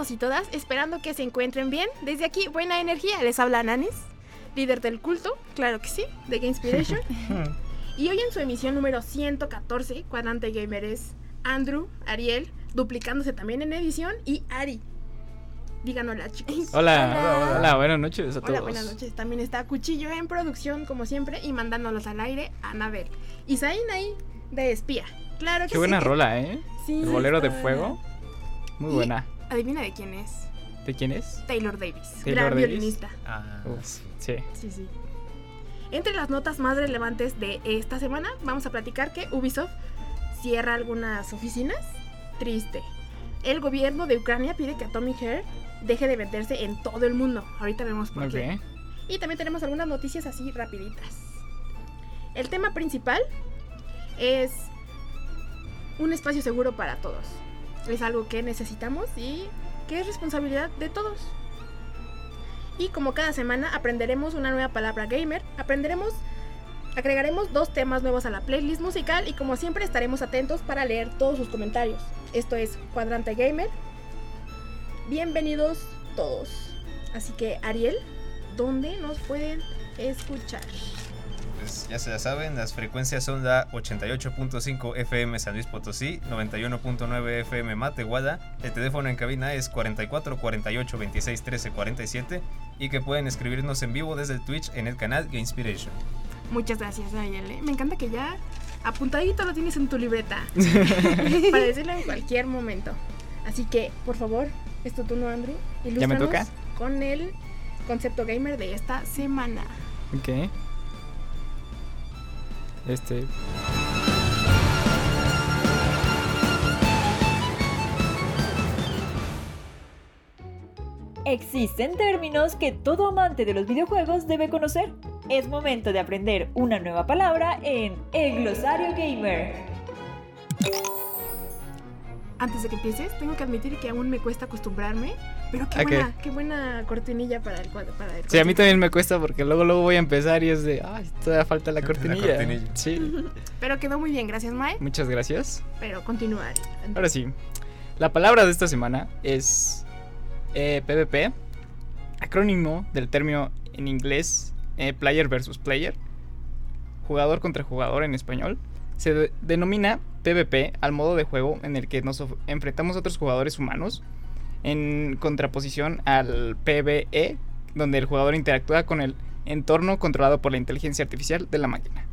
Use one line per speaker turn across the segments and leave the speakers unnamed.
Todos y todas, esperando que se encuentren bien. Desde aquí, buena energía. Les habla Nanis, líder del culto, claro que sí, de Gamespiration. y hoy en su emisión número 114, Cuadrante Gamer es Andrew, Ariel, duplicándose también en edición, y Ari. Digan hola, chicos.
Hola, hola, buenas noches a todos.
Hola, buenas noches. También está Cuchillo en producción, como siempre, y mandándolos al aire, Anabel. Y Zain ahí, de espía. Claro que
Qué buena rola, ¿eh?
Sí,
El bolero de fuego. Muy
Y-
buena.
Adivina de quién es.
¿De quién es?
Taylor Davis,
Taylor
gran
Davis.
violinista.
Ah,
Uf, sí.
Sí, sí. Entre las notas más relevantes de esta semana, vamos a platicar que Ubisoft cierra algunas oficinas. Triste. El gobierno de Ucrania pide que Atomic Heart deje de venderse en todo el mundo. Ahorita vemos por qué.
Ok.
Y también tenemos algunas noticias así rapiditas. El tema principal es un espacio seguro para todos. Es algo que necesitamos y que es responsabilidad de todos. Y como cada semana aprenderemos una nueva palabra gamer, aprenderemos, agregaremos dos temas nuevos a la playlist musical y como siempre estaremos atentos para leer todos sus comentarios. Esto es Cuadrante Gamer. Bienvenidos todos. Así que Ariel, ¿dónde nos pueden escuchar?
Pues ya se la saben, las frecuencias son la 88.5 FM San Luis Potosí, 91.9 FM Matehuala, el teléfono en cabina es 44 48 26 13 47 y que pueden escribirnos en vivo desde el Twitch en el canal Gamespiration.
Muchas gracias, Ariel. ¿eh? Me encanta que ya apuntadito lo tienes en tu libreta para decirlo en cualquier momento. Así que, por favor, es tu turno, Andrew.
¿Ya me
ilústranos
toca?
Con el concepto gamer de esta semana.
Ok. Este.
Existen términos que todo amante de los videojuegos debe conocer. Es momento de aprender una nueva palabra en El Glosario Gamer.
Antes de que empieces, tengo que admitir que aún me cuesta acostumbrarme. Pero qué buena, qué buena cortinilla para el cuadro. Para el
Sí, a mí también me cuesta porque luego luego voy a empezar y es de, ay, todavía falta la
La
cortinilla. Sí.
Pero quedó muy bien, gracias, Mae.
Muchas gracias.
Pero continúa. Ari.
Ahora sí. La palabra de esta semana es eh, PvP, acrónimo del término en inglés eh, player versus player, jugador contra jugador en español. Se de- denomina PvP al modo de juego en el que nos enfrentamos a otros jugadores humanos en contraposición al PvE, donde el jugador interactúa con el entorno controlado por la inteligencia artificial de la máquina.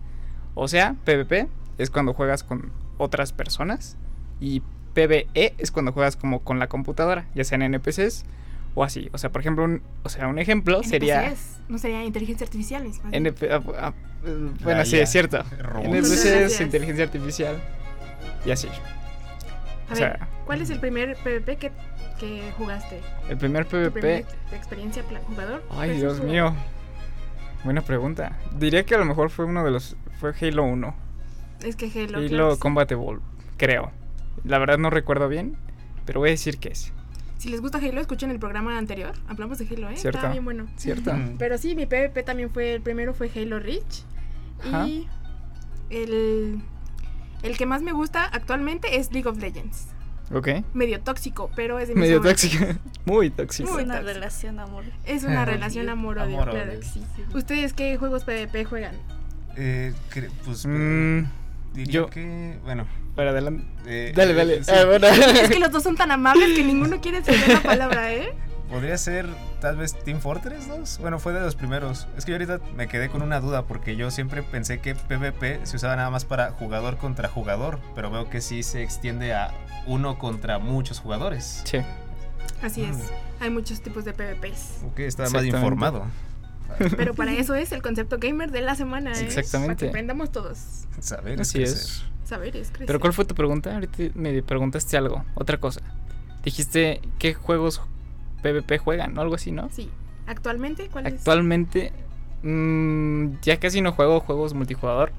O sea, PvP es cuando juegas con otras personas y PvE es cuando juegas como con la computadora, ya sean NPCs o así. O sea, por ejemplo, un, o sea, un ejemplo sería
NPCs, No sería inteligencia artificial.
NP ah, ah, eh, bueno,
Ah,
sí,
ya.
es cierto. NPCs, inteligencia artificial y así.
A
o
ver,
sea-
¿cuál es el primer PvP que, que jugaste?
El primer
¿Tu
PvP.
ex- experiencia jugador?
Ay,
versus
Dios
jugador?
mío. Buena pregunta. Diría que a lo mejor fue uno de los. Fue Halo 1.
Es que Halo.
Halo
claro sí.
Combat Evolved, creo. La verdad no recuerdo bien, pero voy a decir que es.
Si les gusta Halo, escuchen el programa anterior. Hablamos de Halo, ¿eh?
Cierto.
Estaba bien bueno.
¿Cierto?
Pero sí, mi PvP también fue. El primero fue Halo Reach.
Ajá.
Y el. El que más me gusta actualmente es League of Legends.
Ok.
Medio tóxico, pero es de mis
Medio tóxico. Muy tóxico.
Muy
Es una
tóxico.
relación amor.
Es una relación amor-odio, claro sí. ¿Ustedes qué juegos PvP juegan?
Eh, cre- pues
Mm,
diría
yo-
que, bueno,
para adelante.
eh,
Dale,
eh,
dale.
sí.
Ah, bueno.
Es que los dos son tan amables que ninguno quiere ceder la palabra, ¿eh?
podría ser tal vez Team Fortress 2. Bueno, fue de los primeros. Es que yo ahorita me quedé con una duda porque yo siempre pensé que PvP se usaba nada más para jugador contra jugador, pero veo que sí se extiende a uno contra muchos jugadores.
Sí.
Así es.
Mm.
Hay muchos tipos de PvPs.
Ok, estaba más informado.
Pero para eso es el concepto gamer de la semana. ¿eh?
Exactamente.
Para que aprendamos todos.
Saber es
Así
crecer.
es.
Saber es crecer.
Pero ¿cuál fue tu pregunta? Ahorita me preguntaste algo, otra cosa. Dijiste qué juegos PvP juegan o algo así, ¿no?
Sí. ¿Actualmente cuál es?
Actualmente mm, ya casi no juego juegos multijugador.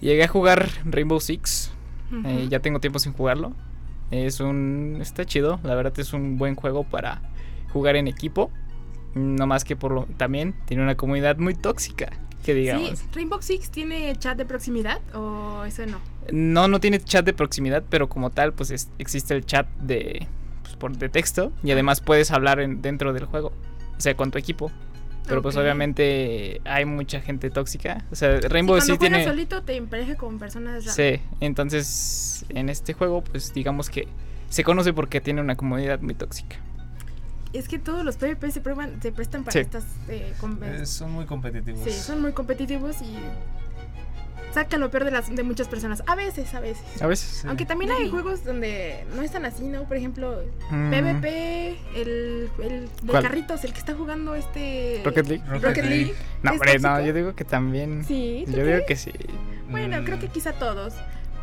Llegué a jugar Rainbow Six. Eh, ya tengo tiempo sin jugarlo. Es un está chido, la verdad es un buen juego para jugar en equipo. No más que por lo también tiene una comunidad muy tóxica, que digamos.
Sí, Rainbow Six tiene chat de proximidad o eso no.
No, no tiene chat de proximidad, pero como tal, pues es- existe el chat de, pues, por, de texto y además puedes hablar en- dentro del juego, o sea, con tu equipo. Pero pues
Ok.
obviamente hay mucha gente tóxica. O sea,
Sí,
Rainbow
cuando
sí
juegas
tiene...
solito te empareja con personas raras.
Sí, entonces en este juego, pues digamos que se conoce porque tiene una comunidad muy tóxica.
Es que todos los PvP se prueban, se prestan para
Sí.
estas eh,
Eh, son muy competitivos.
Sí, son muy competitivos y sacan lo peor de las de muchas personas. A veces, a veces.
A veces.
Sí.
Aunque también hay
Sí.
juegos donde no están así, ¿no? Por ejemplo,
Mm,
PvP, el, el de
¿Cuál?
carritos, el que está jugando este...
Rocket League.
Rocket,
Rocket
League.
League.
No,
¿Es
hombre, no, yo digo que también.
Sí, ¿tú
Yo digo que sí.
Bueno,
Mm,
creo que quizá todos.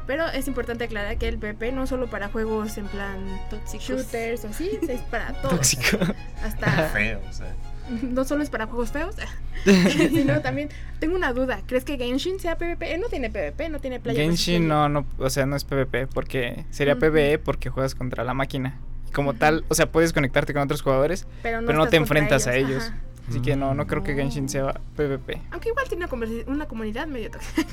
Pero es importante aclarar que el PvP no solo para juegos en plan
Tóxicos.
shooters o así, es para todos.
Tóxico.
Hasta
Feo, o sea.
no solo es para juegos feos, sino también tengo una duda. ¿Crees que Genshin sea PvP? Él no tiene PvP, no tiene playa.
Genshin no, no, o sea, no es PvP porque sería. PvE porque juegas contra la máquina. Y como tal, o sea, puedes conectarte con otros jugadores,
pero no,
pero no te enfrentas a ellos.
ajá.
Así que no, no creo que Genshin sea PvP.
Aunque igual tiene una, comunidad medio tóxica.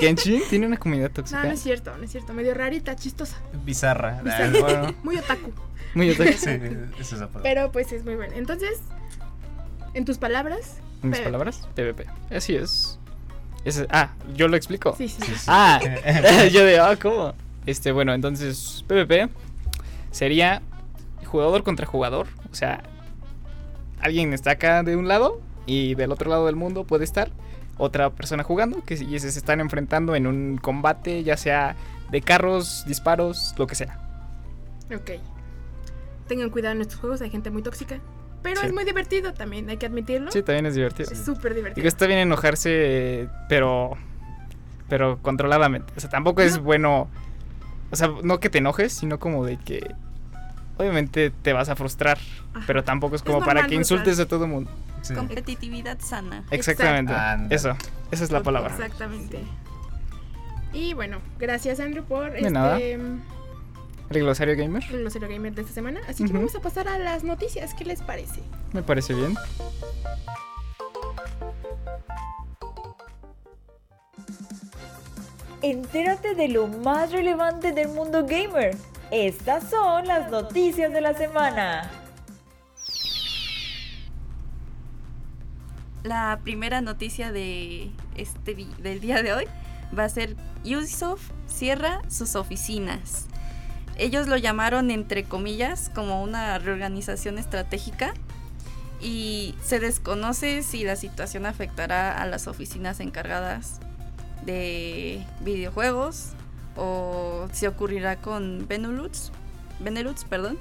¿Genshin tiene una comunidad
No,
tóxica?
no es cierto, no es cierto. Medio rarita, chistosa.
Bizarra.
Bizarra.
Ah,
Bueno,
Muy otaku.
muy otaku.
sí, esa es.
Pero pues es muy bueno. Entonces, en tus palabras.
¿En mis palabras? PvP. Así es. Ese- ah, yo lo explico.
Sí, sí, sí.
Ah, yo de, ah, ¿cómo? Este, bueno, entonces, PvP sería jugador contra jugador. O sea, alguien está acá de un lado y del otro lado del mundo puede estar otra persona jugando que y se están enfrentando en un combate, ya sea de carros, disparos, lo que sea.
Ok. Tengan cuidado en estos juegos, hay gente muy tóxica. Pero
Sí.
es muy divertido también, hay que admitirlo.
Sí, también es divertido.
Es súper divertido.
Digo, está bien enojarse, pero pero controladamente. O sea, tampoco es
No.
bueno. O sea, no que te enojes, sino como de que obviamente te vas a frustrar,
Ajá.
pero tampoco es
Es
como para que insultes a todo el mundo.
Sí.
Competitividad sana.
Exactamente. Eso, esa es la palabra.
Exactamente. Y bueno, gracias Andrew por
De
este
nada. El glosario gamer,
el glosario gamer de esta semana. Así que vamos a pasar a las noticias. ¿Qué les parece?
me parece bien.
Entérate de lo más relevante del mundo gamer. Estas son las noticias de la semana.
La primera noticia de este del día de hoy va a ser Ubisoft cierra sus oficinas. Ellos lo llamaron entre comillas como una reorganización estratégica. Y se desconoce si la situación afectará a las oficinas encargadas de videojuegos o si ocurrirá con Benelux, Benelux, perdón,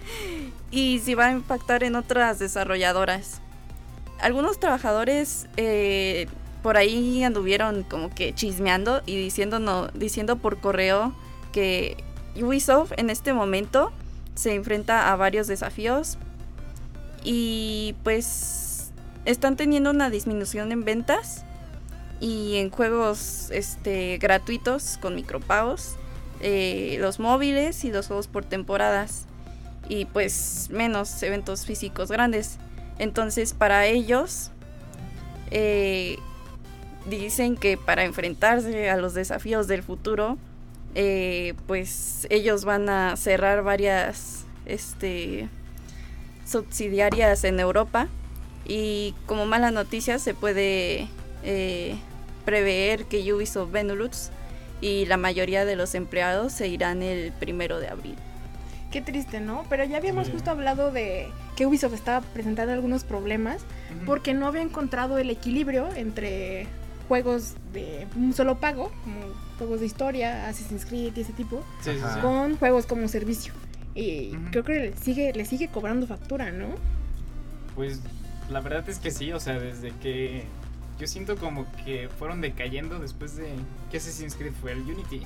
y si va a impactar en otras desarrolladoras. Algunos trabajadores eh, por ahí anduvieron como que chismeando y diciendo, diciendo por correo que Ubisoft en este momento se enfrenta a varios desafíos y pues están teniendo una disminución en ventas y en juegos este, gratuitos con micropagos, eh, los móviles y los juegos por temporadas y pues menos eventos físicos grandes. Entonces para ellos eh, dicen que para enfrentarse a los desafíos del futuro, eh, pues ellos van a cerrar varias este, subsidiarias en Europa y como mala noticia se puede eh, prever que Ubisoft Benelux y la mayoría de los empleados se irán el primero de abril.
Qué triste, ¿no? Pero ya habíamos
Sí.
justo hablado de que Ubisoft estaba presentando algunos problemas porque no había encontrado el equilibrio entre juegos de un solo pago, como juegos de historia, Assassin's Creed y ese tipo,
Sí, sí, sí.
Ajá.
con juegos como servicio. Y
Ujú.
creo que le sigue, le sigue cobrando factura, ¿no?
Pues la verdad es que sí, o sea, desde que yo siento como que fueron decayendo después de que Assassin's Creed fue el Unity.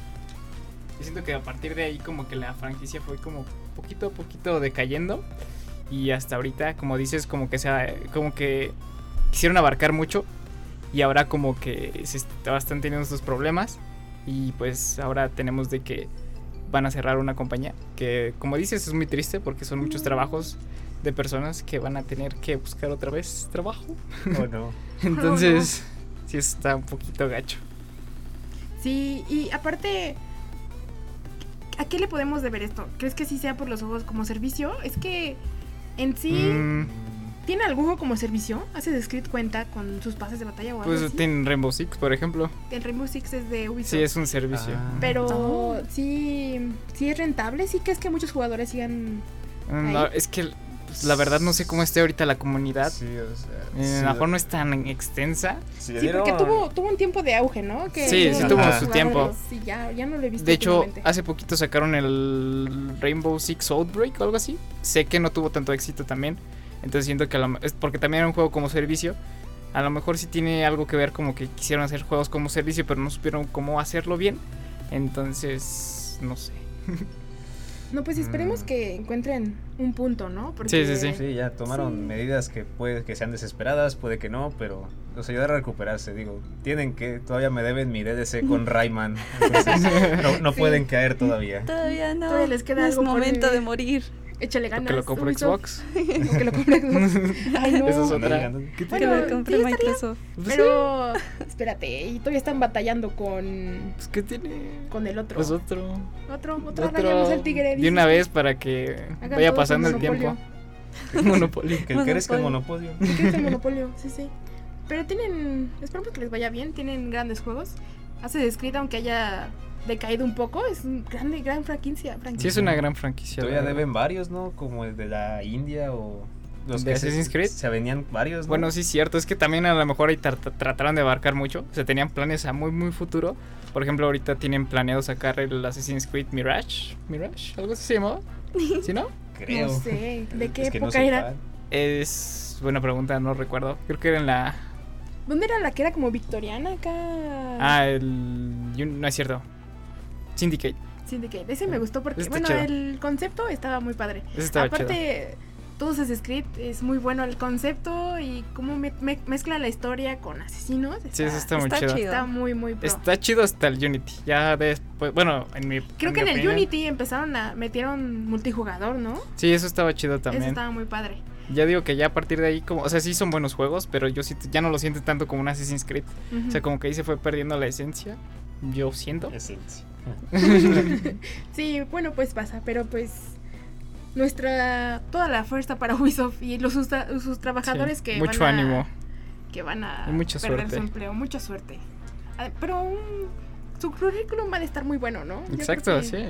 Yo siento que a partir de ahí como que la franquicia fue como poquito a poquito decayendo y hasta ahorita, como dices, como que sea como que quisieron abarcar mucho y ahora como que se est- están teniendo estos problemas y pues ahora tenemos de que van a cerrar una compañía que como dices es muy triste porque son muchos trabajos de personas que van a tener que buscar otra vez trabajo.
¿O no?
Entonces, sí está un poquito gacho.
Sí, y aparte, ¿a qué le podemos deber esto? ¿Crees que sí sea por los juegos como servicio? Es que en sí,
Mm,
¿tiene algún juego como servicio? ¿Assassin's Creed cuenta con sus pases de batalla o algo
pues
así?
tienen Rainbow Six, por ejemplo.
El Rainbow Six es de Ubisoft.
Sí, es un servicio.
Ah.
Pero
Oh.
sí, sí es rentable, sí que es que muchos jugadores sigan...
No,
ahí.
es que pues, la verdad no sé cómo esté ahorita la comunidad.
Sí, o sea,
Eh,
sí,
a lo mejor no es tan extensa.
sí
porque tuvo, tuvo un tiempo de auge, ¿no? Que
Sí,
sí tuvo
su tiempo.
Sí, ya, ya no lo he visto
De hecho, hace poquito sacaron el Rainbow Six Outbreak o algo así. Sé que no tuvo tanto éxito también. Entonces siento que a lo- es porque también era un juego como servicio. A lo mejor sí tiene algo que ver como que quisieron hacer juegos como servicio, pero no supieron cómo hacerlo bien. Entonces, no sé.
No, pues esperemos
Mm.
que encuentren un punto, ¿no?
Sí, sí, sí.
Sí, ya tomaron
Sí.
medidas que puede que sean desesperadas, puede que no, pero los ayudar a recuperarse, digo. Tienen que, todavía me deben mi DDC con Rayman, entonces no, no
Sí.
pueden caer todavía.
Todavía no.
Todavía les queda
no es momento de morir.
Échale
O
ganas.
que lo compre. Xbox.
O que lo compre Xbox. Ay, no.
Esa es otra. ¿Qué
Que
Bueno,
lo compre Microsoft.
Pues
Pero, espérate, y todavía están batallando con,
Pues, ¿qué tiene?
con el otro.
Pues otro.
otro, otro,
otro
el tigre.
de una
que
vez para que
hagan
vaya pasando el tiempo.
monopolio.
Monopolio.
Que crezca el monopolio.
Que es el monopolio, sí, sí. Pero tienen, esperemos que les vaya bien, tienen grandes juegos. Assassin's Creed, aunque haya decaído un poco, es un grande, gran franquicia. franquicia.
Sí, es una gran franquicia.
Todavía deben varios, ¿no? Como el de la India o los
¿De
que se-
Assassin's Creed?
Se venían varios, ¿no?
Bueno, sí, cierto. Es que también a lo mejor ahí tra- tra- trataron de abarcar mucho. O sea, tenían planes a muy, muy futuro. Por ejemplo, ahorita tienen planeado sacar el Assassin's Creed Mirage. ¿Mirage? ¿Algo así se llamaba? ¿Sí, no?
creo.
No sé, ¿de qué
Es que
época era?
fan.
Es. Buena pregunta, no recuerdo. Creo que era en la.
¿Dónde era la que era como victoriana acá?
Ah, el. No es cierto. Syndicate.
Syndicate. Ese me gustó porque, bueno,
chido.
el concepto estaba muy padre.
Ese estaba chido.
Aparte, todo Assassin's Creed es muy bueno el concepto y cómo me- me- mezcla la historia con asesinos.
Sí, eso está muy
está
chido.
chido.
Está muy, muy pro.
Está chido hasta el Unity. Ya después. Bueno, en mi.
Creo que
mi
en el Unity empezaron a metieron multijugador, ¿no?
Sí, eso estaba chido
Eso
también.
estaba muy padre.
Ya digo que ya a partir de ahí, como, o sea, sí son buenos juegos, pero yo sí ya no lo siento tanto como un Assassin's Creed. O sea, como que ahí se fue perdiendo la esencia. Yo siento.
Esencia.
Sí, bueno, pues pasa, pero pues nuestra toda la fuerza para Ubisoft y los sus, tra- sus trabajadores
Sí,
que
Mucho
van a,
ánimo.
que van a
Y mucha
perder
suerte.
su empleo, mucha suerte. Ah, Pero mm, su currículum va a estar muy bueno, ¿no? Creo
Exacto, sí.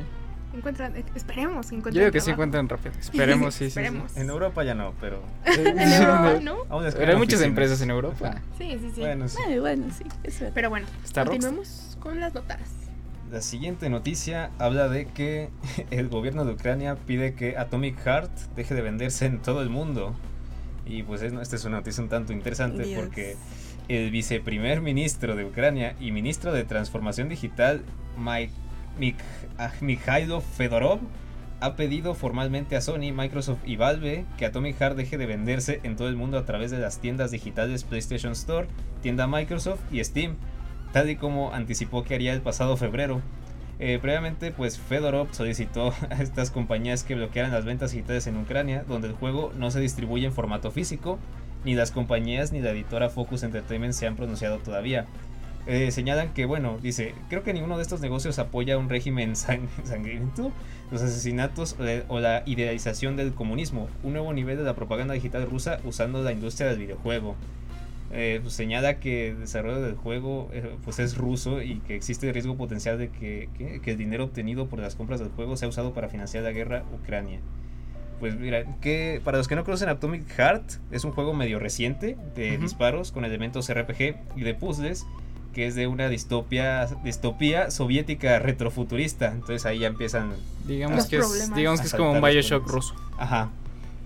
Encuentran, eh, esperemos que encuentren
Yo digo que sí
trabajo.
encuentran rápido. Esperemos, sí, sí, sí.
Esperemos.
En Europa ya no, pero
En Europa, ¿no?
aún
Pero hay muchas empresas en Europa.
Sí, sí, sí.
Bueno, sí.
Ay, bueno, sí, eso.
Pero bueno,
Está
continuemos con las notas.
La siguiente noticia habla de que el gobierno de Ucrania pide que Atomic Heart deje de venderse en todo el mundo. Y pues es- esta es una noticia un tanto interesante
Dios.
porque el viceprimer ministro de Ucrania y ministro de Transformación Digital, Mike, Mik- Mikhailo Fedorov, ha pedido formalmente a Sony, Microsoft y Valve que Atomic Heart deje de venderse en todo el mundo a través de las tiendas digitales PlayStation Store, tienda Microsoft y Steam, tal y como anticipó que haría el pasado febrero. Eh, previamente, pues Fedorov solicitó a estas compañías que bloquearan las ventas digitales en Ucrania, donde el juego no se distribuye en formato físico, ni las compañías ni la editora Focus Entertainment se han pronunciado todavía. Eh, señalan que, bueno, dice, creo que ninguno de estos negocios apoya un régimen sang- sangriento, los asesinatos o la- idealización del comunismo, un nuevo nivel de la propaganda digital rusa usando la industria del videojuego. Eh, pues, señala que el desarrollo del juego eh, pues es ruso y que existe riesgo potencial de que, que- que el dinero obtenido por las compras del juego sea usado para financiar la guerra Ucrania. Pues mira, que para los que no conocen Atomic Heart, es un juego medio reciente de disparos con elementos RPG y de puzzles que es de una distopia, distopía soviética retrofuturista. Entonces ahí ya empiezan
Digamos
Los
que es, digamos que es como un Bioshock ruso.
Ajá.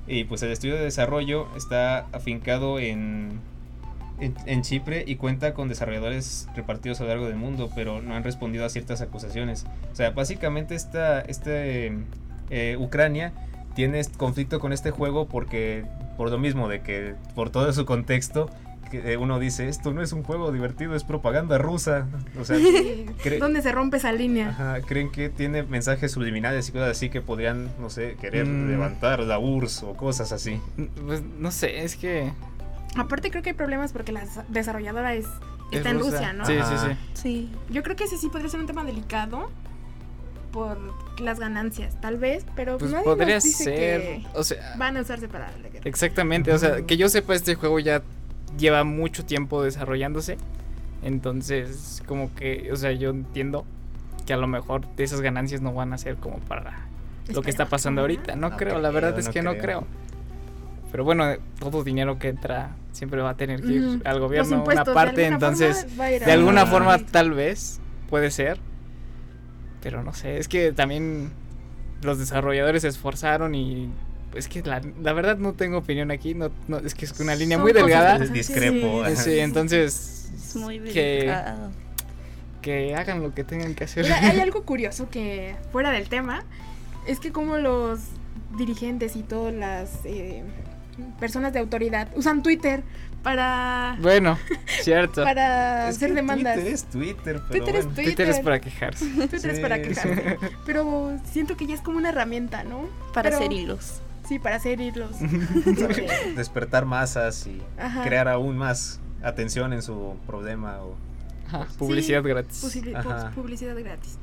Y pues el estudio de desarrollo está afincado en, en, en Chipre y cuenta con desarrolladores repartidos a lo largo del mundo, pero no han respondido a ciertas acusaciones. O sea, básicamente esta, este, eh, Ucrania tiene conflicto con este juego porque, por lo mismo, de que por todo su contexto, que eh, uno dice, esto no es un juego divertido, es propaganda rusa. O sea,
¿Dónde se rompe esa línea?
Ajá, creen que tiene mensajes subliminales y cosas así que podrían, no sé, querer
Mm.
levantar la URSS o cosas así.
Pues no sé, es que.
Aparte creo que hay problemas porque la desa- desarrolladora es,
es
está en. Rusia, ¿no?
Sí, sí,
Ajá.
sí.
Sí.
Yo creo que ese sí podría ser un tema delicado por las ganancias, tal vez, pero
Pues
nadie
podría
nos dice
ser.
que
O sea,
van a usarse para la guerra.
exactamente. O sea, que yo sepa, este juego ya lleva mucho tiempo desarrollándose. Entonces, como que, o sea, yo entiendo que a lo mejor de esas ganancias no van a ser como para lo que está pasando ahorita. No
No
creo,
creo,
la verdad es que no
creo.
Pero bueno, todo dinero que entra siempre va a tener que ir al
Los
gobierno una
de
parte,
alguna
entonces de alguna forma tal vez puede ser. Pero no sé, es que también los desarrolladores se esforzaron y es que la, la verdad no tengo opinión aquí, no, no es que es una línea
Son
muy delgada.
Discrepo.
sí.
Eh, Sí, entonces
Es muy
que, que hagan lo que tengan que hacer.
Mira, hay algo curioso que, fuera del tema, es que como los dirigentes y todas las eh, personas de autoridad usan Twitter para,
Bueno, cierto.
para
Es
hacer
que
demandas.
Twitter es Twitter, pero
Twitter es
bueno.
Twitter.
Twitter es para quejarse.
Twitter es para
Sí.
quejarse. Pero siento que ya es como una herramienta, ¿no?
Para
Pero-
hacer hilos.
Sí, para hacer hilos.
Despertar masas y
Ajá.
crear aún más atención en su problema. O...
Ajá, publicidad gratis.
Publici-
Ajá.
pu- publicidad gratis.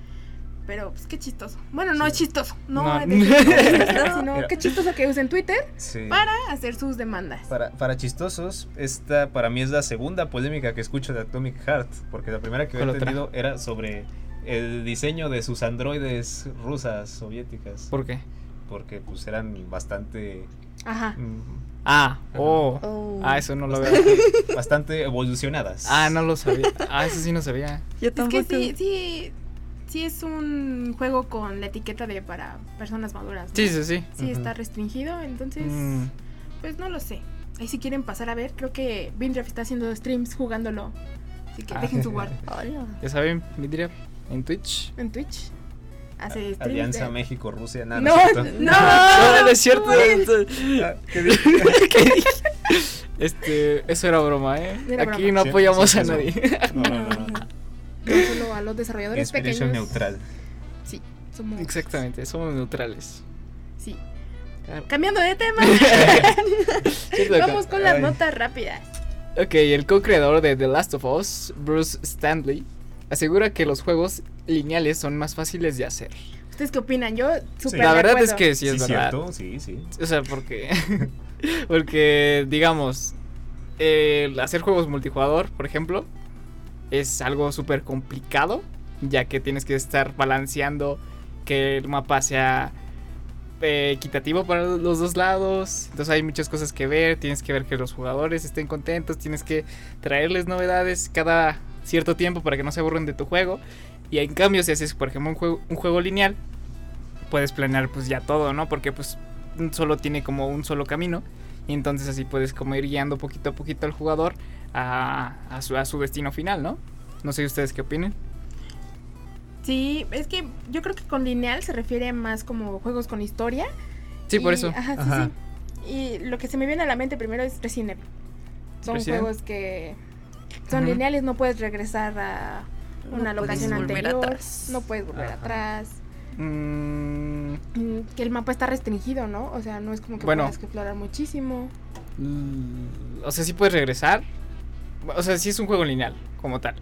Pero, pues qué chistoso. Bueno, no es chistoso. No,
No.
de que- sino
Mira.
qué chistoso que usen Twitter
Sí.
para hacer sus demandas.
Para, para chistosos, esta para mí es la segunda polémica que escucho de Atomic Heart, porque la primera que había entendido era sobre el diseño de sus androides rusas soviéticas,
¿Por qué?
porque pues eran bastante
Ajá.
mm,
Ah, oh.
Oh.
Ah, eso no lo veo.
bastante evolucionadas.
Ah, no lo sabía. Ah, eso sí no sabía.
Yo
Es
tampoco.
que sí, sí, sí es un juego con la etiqueta de para personas maduras. ¿no?
Sí, sí, sí.
Sí, está restringido, entonces,
Mm,
pues no lo sé. Ahí si quieren pasar a ver, creo que Bindraf está haciendo streams jugándolo. Así que
Ah.
dejen su guard
Hola.
ya saben, Midria, en Twitch.
en Twitch. Hace streams.
Alianza
de-
México-Rusia, nada,
No,
no,
no,
No, no es cierto.
Ah, ¿qué dije?
¿Qué dije? Este, eso era broma, ¿eh?
Era
Aquí
broma.
no
Sí,
apoyamos
sí,
a
eso.
nadie.
No, no, no, no.
Solo a los desarrolladores
Inspiration
pequeños.
neutral.
Sí, somos.
Exactamente, somos neutrales.
Sí. Cambiando de tema, vamos con las
Ay.
notas rápidas.
Ok, el co-creador de The Last of Us, Bruce Stanley, asegura que los juegos lineales son más fáciles de hacer.
¿Ustedes qué opinan? Yo súper
La verdad es que sí es
sí,
verdad.
cierto, sí, sí.
O sea, porque. porque, digamos, hacer juegos multijugador, por ejemplo, es algo súper complicado, ya que tienes que estar balanceando que el mapa sea eh, equitativo para los dos lados. Entonces hay muchas cosas que ver, tienes que ver que los jugadores estén contentos, tienes que traerles novedades cada cierto tiempo para que no se aburren de tu juego. Y en cambio, si haces, por ejemplo, un juego, un juego lineal, puedes planear pues ya todo, ¿no? Porque pues solo tiene como un solo camino. Y entonces así puedes como ir guiando poquito a poquito al jugador a, a su, a su destino final, ¿no? No sé ustedes qué opinen.
Sí, es que yo creo que con lineal se refiere más como juegos con historia.
Sí, por eso.
Ajá, sí,
Ajá.
sí. Y lo que se me viene a la mente primero es Resident Evil. Son
Resident.
juegos que son lineales, no puedes regresar a una
No puedes
locación
volver
anterior,
atrás.
no puedes volver
Ajá.
atrás.
Mm,
Mm, Que el mapa está restringido, ¿no? O sea, no es como que
Bueno.
puedas explorar muchísimo.
l- o sea, sí puedes regresar. O sea, sí es un juego lineal, como tal.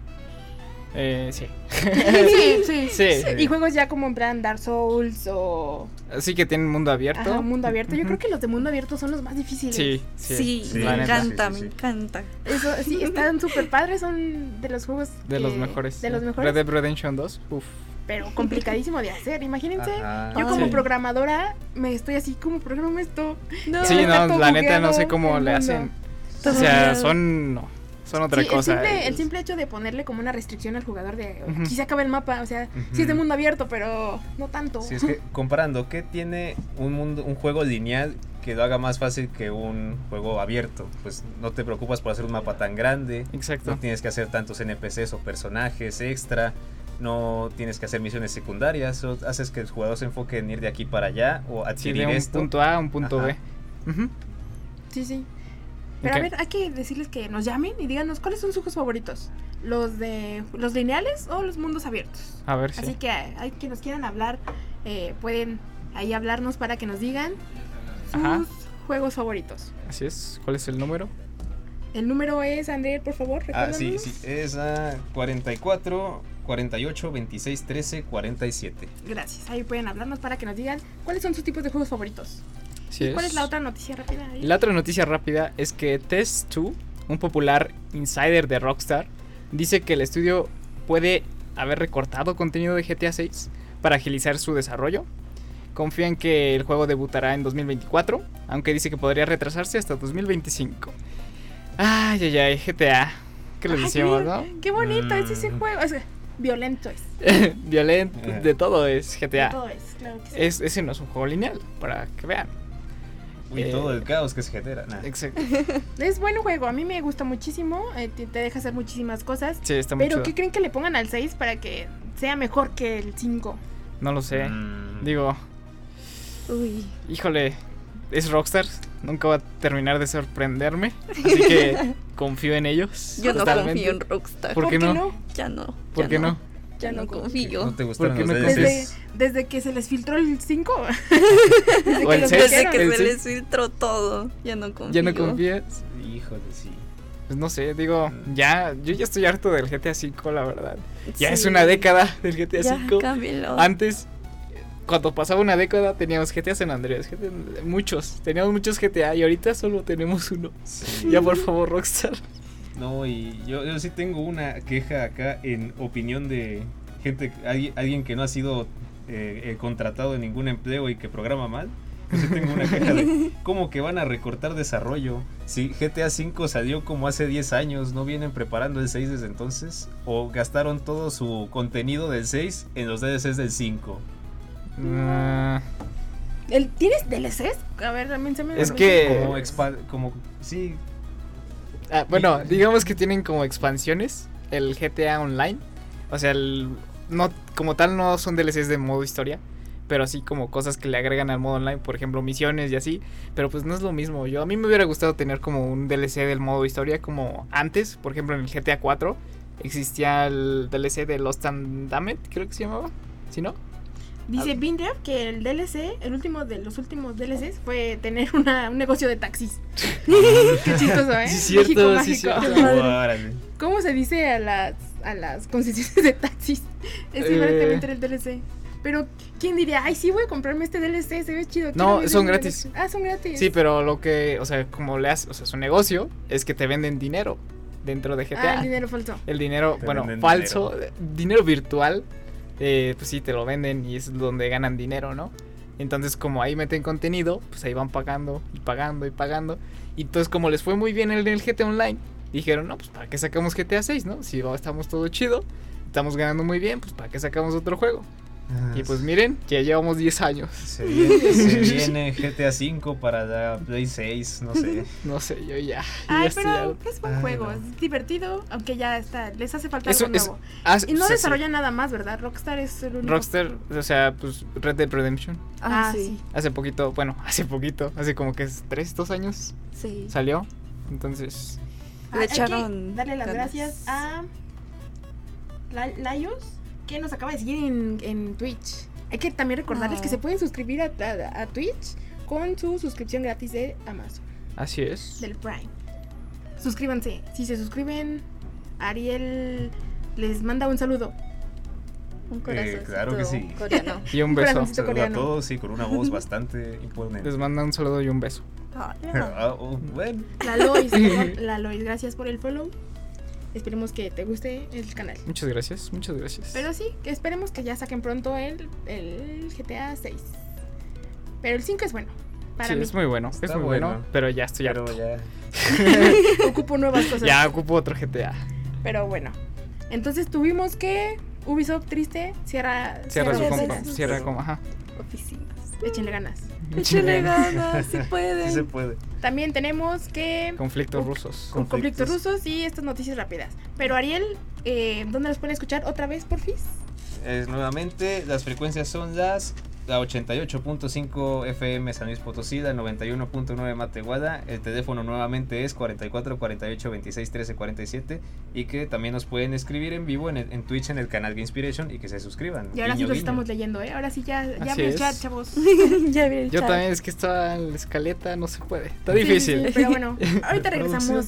Eh, sí.
sí, sí,
Sí.
Y juegos ya como en plan Dark Souls o
Así que tienen mundo abierto.
ajá, mundo abierto. Yo creo que los de mundo abierto son los más difíciles.
Sí, sí.
Sí,
Sí,
me encanta,
Sí, sí,
me
sí.
encanta.
Eso sí, están súper padres, son de los juegos
De los mejores.
De los
sí.
mejores,
Red Dead Redemption 2. Uf.
Pero complicadísimo de hacer. Imagínense,
Ajá.
yo como
Sí.
programadora me estoy así como programa esto.
No,
Sí, no, la neta no sé cómo le hacen.
todo
O sea,
bugueado.
son. No, son otra
Sí,
cosa.
El simple, el
Es-
simple hecho de ponerle como una restricción al jugador de
Ujú.
aquí se acaba el mapa, o sea, sí es de mundo abierto, pero no tanto.
Si es que comparando, ¿qué tiene un mundo, un juego lineal que lo haga más fácil que un juego abierto? Pues no te preocupas por hacer un mapa tan grande,
Exacto.
no tienes que hacer tantos NPCs o personajes extra, no tienes que hacer misiones secundarias, o haces que el jugador se enfoque en ir de aquí para allá o
Sí,
adquirir
de un
esto.
punto A a un punto
Ajá.
B.
Sí, sí. Pero a ver, hay que decirles que nos llamen y díganos cuáles son sus juegos favoritos. ¿Los de los lineales o los mundos abiertos?
A ver si.
Así que hay que nos quieran hablar, eh, pueden ahí hablarnos para que nos digan sus
Ajá.
juegos favoritos.
Así es. ¿Cuál es el número?
El número es, André, por favor,
Ah, sí,
recuérdanos.
sí, es a 44, 48, 26, 13, 47.
Gracias. Ahí pueden hablarnos para que nos digan cuáles son sus tipos de juegos favoritos.
Sí
¿Y ¿Cuál
es.
es la otra noticia rápida? ahí?
La otra noticia rápida es que Test 2, un popular insider de Rockstar, dice que el estudio puede haber recortado contenido de GTA 6 para agilizar su desarrollo. Confía en que el juego debutará en 2024, aunque dice que podría retrasarse hasta 2025. Ay, ay, ay, GTA. ¿Qué decíamos,
mira,
no?
Qué bonito es ese
Mm.
juego. Es violento es.
Violento, de todo es GTA.
Todo es, claro que sí.
Es, ese no es un juego lineal, para que vean.
Y
Eh,
todo el caos que se genera. nah.
Exacto.
Es buen juego, a mí me gusta muchísimo, eh, te, te deja hacer muchísimas cosas.
Sí, está muy
Pero
chido.
¿qué creen que le pongan al 6 para que sea mejor que el 5?
No lo sé.
Mm.
Digo,
Uy,
híjole, es Rockstar, nunca va a terminar de sorprenderme, así que confío en ellos.
yo no
totalmente.
confío en Rockstar.
¿Por qué no?
Ya no.
¿Por
ya
qué no?
Ya no
¿No
confío.
te gustaron
qué
los
no?
Desde, desde que se les filtró el 5.
O el
los
seis,
Desde que
el
se
seis.
les filtró todo, ya no confío.
¿Ya no confías?
Híjole, sí.
Pues no sé, digo, ya, yo ya estoy harto del GTA V, la verdad. Ya es una década del GTA V.
cámbialo.
Antes, cuando pasaba una década, teníamos GTA San Andreas, GTA muchos, teníamos muchos GTA y ahorita solo tenemos uno.
Sí.
Ya por favor, Rockstar.
No, y yo, yo sí tengo una queja acá en opinión de gente, alguien, alguien que no ha sido eh, eh, contratado en ningún empleo y que programa mal. Yo sí tengo una queja de cómo que van a recortar desarrollo. Si GTA V salió como hace 10 años, ¿no vienen preparando el 6 desde entonces? ¿O gastaron todo su contenido del 6 en los DLCs del 5?
Ah,
¿El, ¿Tienes DLCs? A ver, también se me
Es que-
Como, expa- como, sí,
ah, bueno, digamos que tienen como expansiones el GTA Online. O sea, el- no, como tal no son DLCs de modo historia. Pero así como cosas que le agregan al modo online, por ejemplo, misiones y así. Pero pues no es lo mismo. Yo a mí me hubiera gustado tener como un DLC del modo historia como antes. Por ejemplo, en el GTA 4 existía el DLC de Lost and Damned, creo que se llamaba. ¿Sí no?
Dice Bindref que el DLC, el último de los últimos DLCs, fue tener una, un negocio de taxis. Qué chistoso, ¿eh?
Sí, cierto,
México
sí,
mágico.
cierto.
¿Cómo se dice a las, a las concesiones de taxis? Es
Eh.
diferentemente el DLC. Pero, ¿quién diría? Ay, sí, voy a comprarme este DLC, se ve chido.
No, son gratis.
DLC". Ah, son gratis.
Sí, pero lo que, o sea, como le hace, o sea, su negocio es que te venden dinero dentro de GTA.
Ah, el dinero falso.
El dinero,
Te
bueno, falso, eh, dinero. virtual, eh, pues sí, te lo venden y es donde ganan dinero, ¿no? Entonces, como ahí meten contenido, pues ahí van pagando y pagando y pagando. Y entonces, como les fue muy bien en el GTA Online, dijeron, no, pues para qué sacamos GTA 6, ¿no? Si estamos todo chido, estamos ganando muy bien, pues para qué sacamos otro juego. Y pues miren, ya llevamos 10 años.
Se viene, se viene GTA V para la Play 6, no sé.
No sé, yo ya.
Ay,
ya
pero es buen
Ah,
juego,
no.
es divertido, aunque ya está, les hace falta
Eso
algo
es-
nuevo.
Ah,
Y no
sí.
desarrolla nada más, ¿verdad? Rockstar es el único.
Rockstar, o sea, pues Red Dead Redemption.
Ah,
Ah,
sí.
sí.
Hace poquito, bueno, hace poquito, hace como que es 3, 2 años
Sí.
salió. Entonces,
Ah,
Le
que
echaron
darle las
ganas.
gracias a La- Laios, que nos acaba de seguir en, en Twitch. Hay que también recordarles
Ah.
que se pueden suscribir a, a- a Twitch con su suscripción gratis de Amazon,
así es.
del Prime. Suscríbanse. Si se suscriben, Ariel les manda un saludo.
Un
Eh,
corazón.
claro que sí.
Coreano.
Y un beso.
corazoncito
Saluda a todos, sí, con una voz bastante imponente.
Les manda un saludo y un beso.
Ah, oh, bueno,
La Lois, la Lois, gracias por el follow. Esperemos que te guste el canal.
Muchas gracias, muchas gracias.
Pero sí, que esperemos que ya saquen pronto el, el GTA 6. Pero el 5 es bueno. Para
sí,
mí.
es muy bueno, es muy bueno,
bueno.
pero ya estoy
pero
harto.
ya.
Ocupo nuevas cosas.
Ya ocupo otro GTA.
Pero bueno. Entonces tuvimos que Ubisoft triste cierra,
Cierra su
sus
compa, cierra como, ajá.
Oficinas.
Échenle ganas.
Échale ganas, si
Sí se
pueden.
puede.
También tenemos que
Conflictos rusos.
con conflictos
conflictos.
rusos y estas noticias rápidas. Pero Ariel, eh, ¿dónde los pueden escuchar otra vez, porfis?
Es nuevamente, las frecuencias son las la 88.5 FM San Luis Potosí, la 91.9 Matehuala. El teléfono nuevamente es 44 48 26 13 47. Y que también nos pueden escribir en vivo en, el- en Twitch en el canal de Inspiration y que se suscriban.
Y ahora sí los
guiño.
estamos leyendo, ¿eh? Ahora sí ya, ya el chat, chavos.
ya vi el
Yo
chat.
también, es que estaba en la escaleta, no se puede. Está
Sí, sí,
difícil.
sí, pero bueno, ahorita regresamos.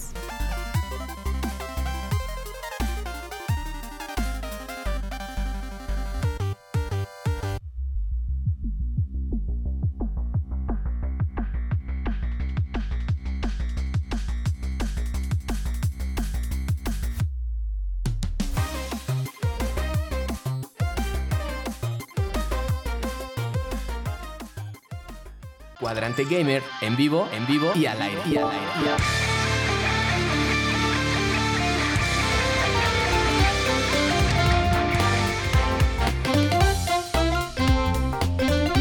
Cuadrante Gamer, en vivo, en vivo y al aire. Y al aire. y al aire.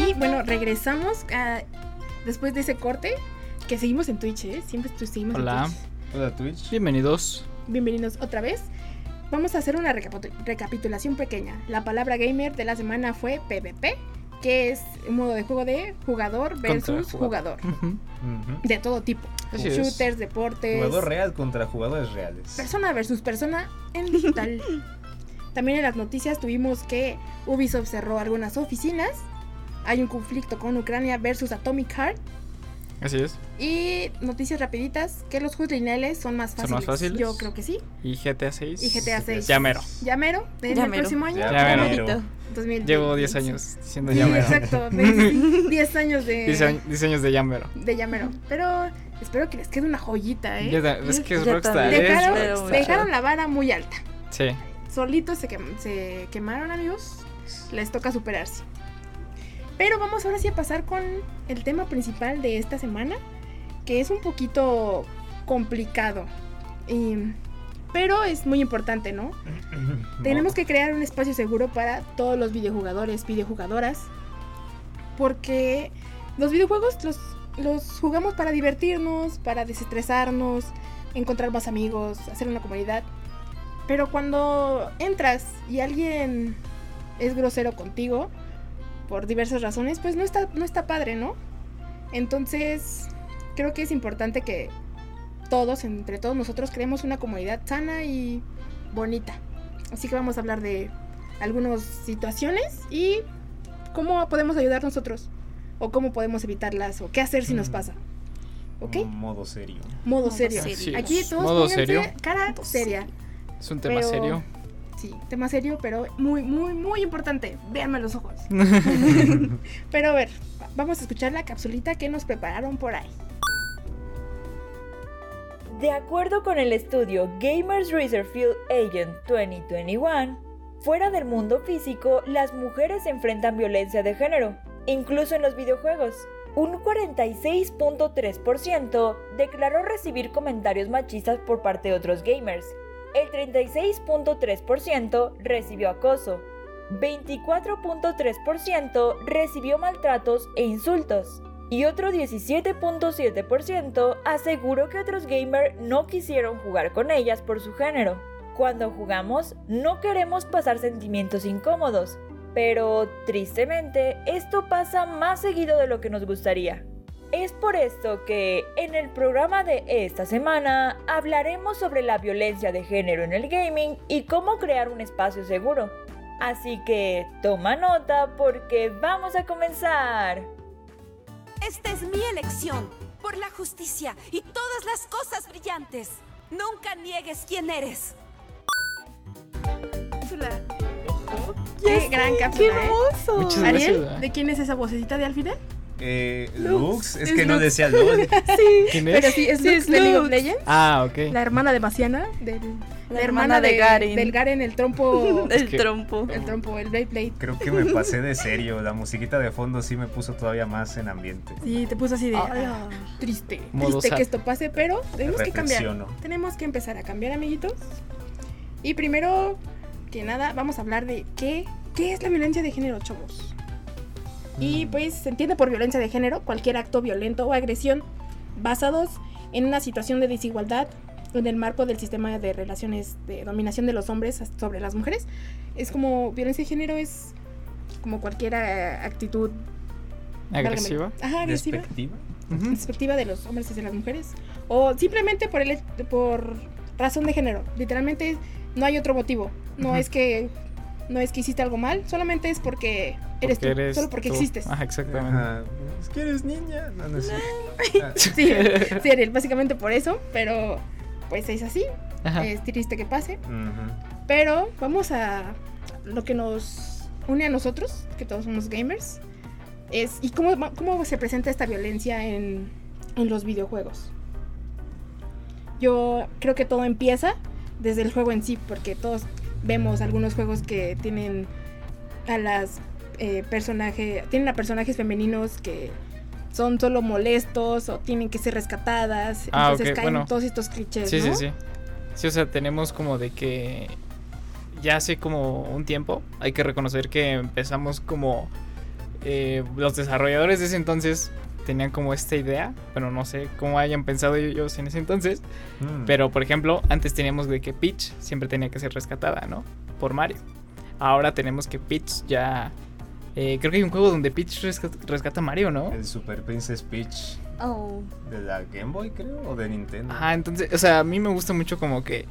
Y bueno, regresamos a- después de ese corte. Que seguimos en Twitch, ¿eh? Siempre seguimos
Hola.
en Twitch.
Hola Twitch.
Bienvenidos.
Bienvenidos otra vez. Vamos a hacer una recapitu- recapitulación pequeña. La palabra gamer de la semana fue PvP, que es un modo de juego de jugador versus jugador. De todo tipo.
Así es.
Shooters, deportes.
Jugador real contra jugadores reales.
Persona versus persona en digital. También en las noticias tuvimos que Ubisoft cerró algunas oficinas. Hay un conflicto con Ucrania versus Atomic Heart.
Así es.
Y noticias rapiditas, que los juegos lineales son más
¿Son
fáciles.
más fáciles?
Yo creo que sí.
Y GTA 6.
Y GTA 6.
Ya mero.
Ya mero, en
Ya
el
mero.
próximo año.
Ya
Ya mero.
Bonito.
2020.
Llevo 10 años diciendo
Sí, exacto. 20, 10 años de,
10 años- 10 años de ya mero.
de ya mero. Pero espero que les quede una joyita, ¿eh?
Ya es que es Rockstar. es
Dejaron,
Rockstar.
dejaron la vara muy alta.
Sí.
Solitos se, quem- se quemaron, amigos. Les toca superarse. Pero vamos ahora sí a pasar con el tema principal de esta semana, que es un poquito complicado. Y- pero es muy importante, ¿no? Tenemos que crear un espacio seguro para todos los videojugadores, videojugadoras. Porque los videojuegos los, los jugamos para divertirnos, para desestresarnos, encontrar más amigos, hacer una comunidad. Pero cuando entras y alguien es grosero contigo, por diversas razones, pues no está, no está padre, ¿no? Entonces, creo que es importante que todos, entre todos nosotros, creemos una comunidad sana y bonita. Así que vamos a hablar de algunas situaciones y cómo podemos ayudar nosotros. O cómo podemos evitarlas. O qué hacer si nos
Mm.
pasa. ¿Ok?
Modo serio.
Modo serio.
serio.
Así
Aquí todos
Modo serio.
cara
Modo
seria.
Es un tema
Pero-
serio.
Sí, tema serio, pero muy, muy, muy importante. Véanme los ojos. Pero a ver, vamos a escuchar la capsulita que nos prepararon por ahí.
De acuerdo con el estudio Gamers Research Field Agent 2021, fuera del mundo físico, las mujeres enfrentan violencia de género, incluso en los videojuegos. Un 46.3% declaró recibir comentarios machistas por parte de otros gamers. El 36.3% recibió acoso. 24.3% recibió maltratos e insultos. Y otro 17.7% aseguró que otros gamers no quisieron jugar con ellas por su género. Cuando jugamos, no queremos pasar sentimientos incómodos, pero tristemente esto pasa más seguido de lo que nos gustaría. Es por esto que en el programa de esta semana hablaremos sobre la violencia de género en el gaming y cómo crear un espacio seguro. Así que toma nota porque vamos a comenzar.
Esta es mi elección, por la justicia y todas las cosas brillantes. Nunca niegues quién eres.
Qué gran
¡Qué
cápsula, ¿eh?
hermoso!
Ariel,
gracias.
¿de quién es esa vocecita de al final?
Eh,
Lux.
Lux, es
Es
que no decía Lux.
¿Quién es?
Pero sí, es
Sí,
Lux
es
de League of
Lux.
Legends.
Ah, ok.
La hermana de Baciana, del, la,
La
hermana,
hermana de
de,
Garen.
Del Garen, el trompo.
El
que-
trompo.
el trompo, el Blade Blade.
Creo que me pasé de serio. La musiquita de fondo sí me puso todavía más en ambiente.
Sí, te puso así de. Ah, triste.
Modo
triste
sad.
que esto pase, pero tenemos que cambiar. Tenemos que empezar a cambiar, amiguitos. Y primero que nada, vamos a hablar de qué, qué es la violencia de género, chavos. Y pues se entiende por violencia de género cualquier acto violento o agresión basados en una situación de desigualdad en el marco del sistema de relaciones de dominación de los hombres sobre las mujeres. Es como violencia de género es como cualquier eh, actitud
Agresiva.
Ajá, agresiva
Despectiva.
De los hombres hacia las mujeres o simplemente por el por razón de género literalmente no hay otro motivo no es que no es que hiciste algo mal solamente es porque eres
Porque
tú
eres
solo porque
tú.
existes
Ajá, exactamente.
Ajá. Es que eres niña. No, no. Ah,
sí, sí Ariel, básicamente por eso pero pues es así
Ajá.
es triste que pase pero vamos a lo que nos une a nosotros que todos somos gamers es y cómo, cómo se presenta esta violencia en, en los videojuegos. Yo creo que todo empieza desde el juego en sí, porque todos vemos algunos juegos que tienen a las eh, personajes, tienen a personajes femeninos que son solo molestos o tienen que ser rescatadas,
Ah,
entonces caen
bueno.
todos estos clichés,
Sí, sí, sí. Sí, o sea, tenemos como de que ya hace como un tiempo hay que reconocer que empezamos como eh, los desarrolladores de ese entonces tenían como esta idea, bueno, no sé cómo hayan pensado ellos en ese entonces,
Mm.
pero por ejemplo, antes teníamos de que Peach siempre tenía que ser rescatada, ¿no? Por Mario. Ahora tenemos que Peach ya... eh, creo que hay un juego donde Peach rescata, rescata a Mario, ¿no?
El Super Princess Peach
Oh.
de la Game Boy, creo, o de Nintendo.
Ajá, entonces, o sea, a mí me gusta mucho como que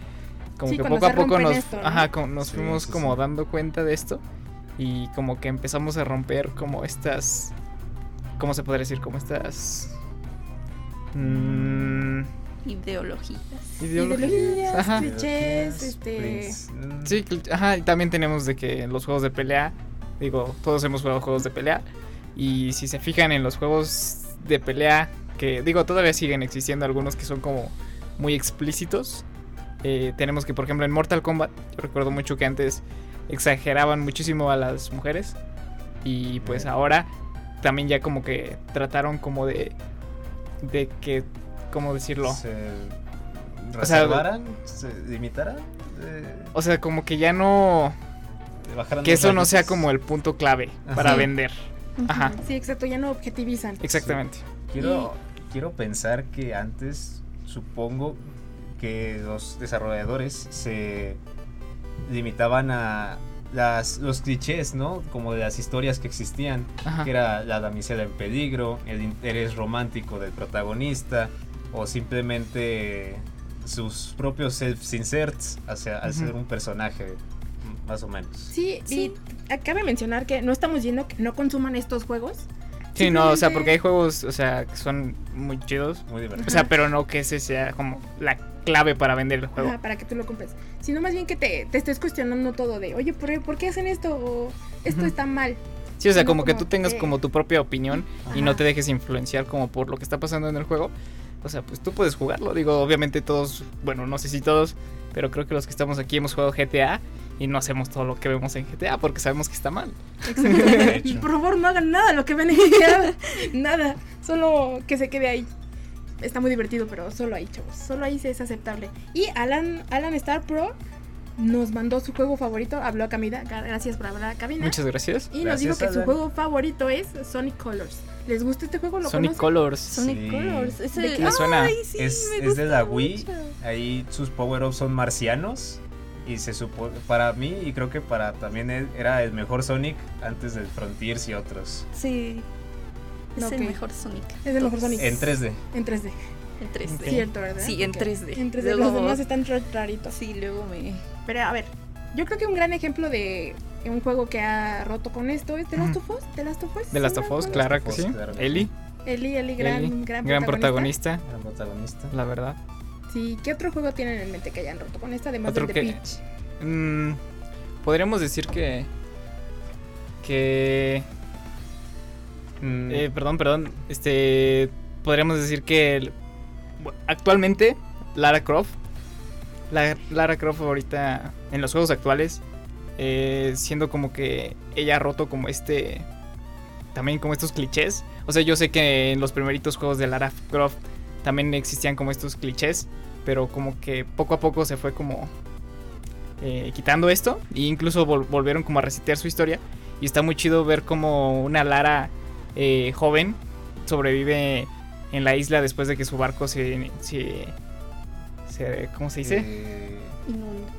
como
Sí,
que poco a poco nos
esto, ¿no?
ajá, como nos
Sí,
fuimos
sí,
como
sí.
dando cuenta de esto y como que empezamos a romper como estas ¿cómo se podría decir? Como estas mm,
Ideologías.
ideologías.
Ideologías,
Ajá.
clichés, este...
Mm,
Sí, ajá, y también tenemos de que en los juegos de pelea, digo, todos hemos jugado juegos de pelea y si se fijan en los juegos de pelea que digo, todavía siguen existiendo algunos que son como muy explícitos. Eh, tenemos que, por ejemplo, en Mortal Kombat, yo recuerdo mucho que antes exageraban muchísimo a las mujeres. Y pues ahora también ya como que trataron como de. de que. ¿Cómo decirlo?
Se
O sea,
reservaran, se limitaran, eh,
O sea, como que ya no. Que eso no sea como el punto clave
Ajá.
para vender. Ajá,
Sí, exacto, ya no objetivizan.
exactamente.
Quiero, quiero pensar que antes, supongo que los desarrolladores se limitaban a las, los clichés, ¿no? Como de las historias que existían,
Ajá.
que era la damisela en peligro, el interés romántico del protagonista, o simplemente sus propios self-inserts hacia, al ser un personaje, más o menos.
Sí,
Sí.
y acabe mencionar que no estamos diciendo que no consuman estos juegos.
Sí, no, o sea, porque hay juegos, o sea, que son muy chidos.
Muy divertido.
O sea, pero no que ese sea como la clave para vender el juego.
Ajá, para que tú lo compres. Sino más bien que te, te estés cuestionando todo de, oye, ¿por, por qué hacen esto? O esto está mal.
Sí, o sea, como que tú tengas
que-
como tu propia opinión y no te dejes influenciar como por lo que está pasando en el juego. O sea, pues tú puedes jugarlo. Digo, obviamente todos, bueno, no sé si todos, pero creo que los que estamos aquí hemos jugado GTA y no hacemos todo lo que vemos en GTA porque sabemos que está mal.
Por favor, no hagan nada lo que ven en GTA. nada. Solo que se quede ahí. Está muy divertido, pero solo ahí, chavos. Solo ahí es aceptable. Y Alan, Alan Star Pro nos mandó su juego favorito. Habló a Camila. Gracias por hablar a Cabina.
Muchas gracias.
Y nos dijo que su
Alan.
juego favorito es Sonic Colors. ¿Les gusta este juego? ¿Lo
Sonic
conocen?
Colors.
Sonic
Sí.
Colors. Ese,
¿De qué?
Me suena.
Ay, sí,
es,
me
es de la
gusta
Wii.
mucho.
Ahí sus power-ups son marcianos. Y se supone, para mí, y creo que para también él, era el mejor Sonic antes del Frontiers y otros.
Sí. Es el mejor Sonic.
Es el mejor Sonic.
En 3D.
En 3D.
En 3D.
Ok.
Cierto, ¿verdad?
Sí, en
Ok.
3D.
En 3D.
Luego-
Los demás están ra- raritos.
Sí, luego me.
Pero a ver, yo creo que un gran ejemplo de un juego que ha roto con esto es The Last of Us. The Last of Us.
De Last
¿sí
of Us, claro que sí.
Claro.
Eli,
Eli, Eli, gran,
Eli,
gran,
gran protagonista,
Gran protagonista.
la verdad.
Sí, ¿qué otro juego tienen en mente que hayan roto con esta además del de
que-
Peach?
Mm, podríamos decir que. Que.
Mm,
eh, perdón, perdón. Este. Podríamos decir que. el- actualmente, Lara Croft. La, Lara Croft ahorita. En los juegos actuales. eh, siendo como que ella ha roto como este. También como estos clichés. O sea, yo sé que en los primeritos juegos de Lara Croft también existían como estos clichés. Pero como que poco a poco se fue como eh, quitando esto. E incluso vol- volvieron como a resetear su historia. Y está muy chido ver como una Lara eh, joven sobrevive en la isla después de que su barco se... se, se- ¿Cómo se dice?
eh,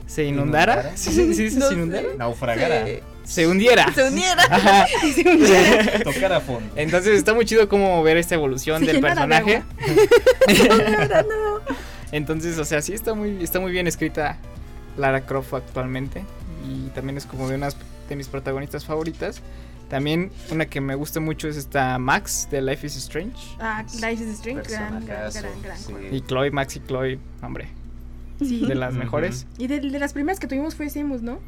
¿Se inundara?
¿inundara?
¿Sí, sí, sí, sí,
No
se inundara?
naufragara.
Se hundiera.
Se uniera.
Ajá.
Tocar a fondo.
Entonces está muy chido como ver esta evolución
Se
del
llenara de
personaje. Entonces, o sea, sí está muy, está muy bien escrita Lara Croft actualmente. Y también es como de unas de mis protagonistas favoritas. También una que me gusta mucho es esta Max de Life is Strange.
Ah, Life is Strange, gran, gran, gran, gran
sí.
juego.
Y Chloe, Max y Chloe, hombre,
Sí.
de las mejores.
Y de, de las primeras que tuvimos fue Simus, ¿no?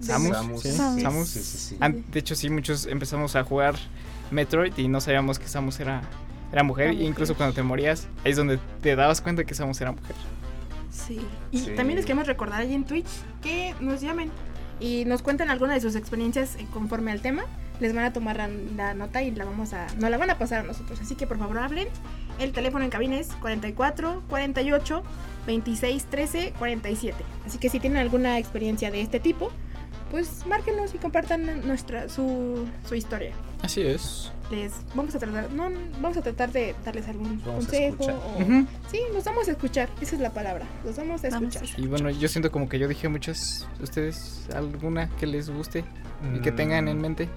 Samus,
Samus,
sí,
Samus.
Samus.
Sí, sí, sí.
Ah, de hecho, sí, muchos empezamos a jugar Metroid y no sabíamos que Samus era, era mujer.
Era
E incluso cuando te morías, ahí es donde te dabas cuenta que Samus era mujer.
Sí.
Y
Sí.
también les queremos recordar ahí en Twitch que nos llamen y nos cuenten alguna de sus experiencias eh, conforme al tema. Les van a tomar la, la nota y la vamos a, nos la van a pasar a nosotros. Así que por favor hablen. El teléfono en cabina es 44 48 26 13 47. Así que si tienen alguna experiencia de este tipo, pues márquenos y compartan nuestra su, su historia.
Así es.
Les vamos a tratar, no, vamos a tratar de darles algún
Vamos a
consejo. o-
Ujú.
Sí, los vamos a escuchar. Esa es la palabra. Los vamos a
Vamos a
escuchar.
Y bueno, yo siento como que yo dije muchas. ¿Ustedes alguna que les guste y que tengan en
Mm,
mente?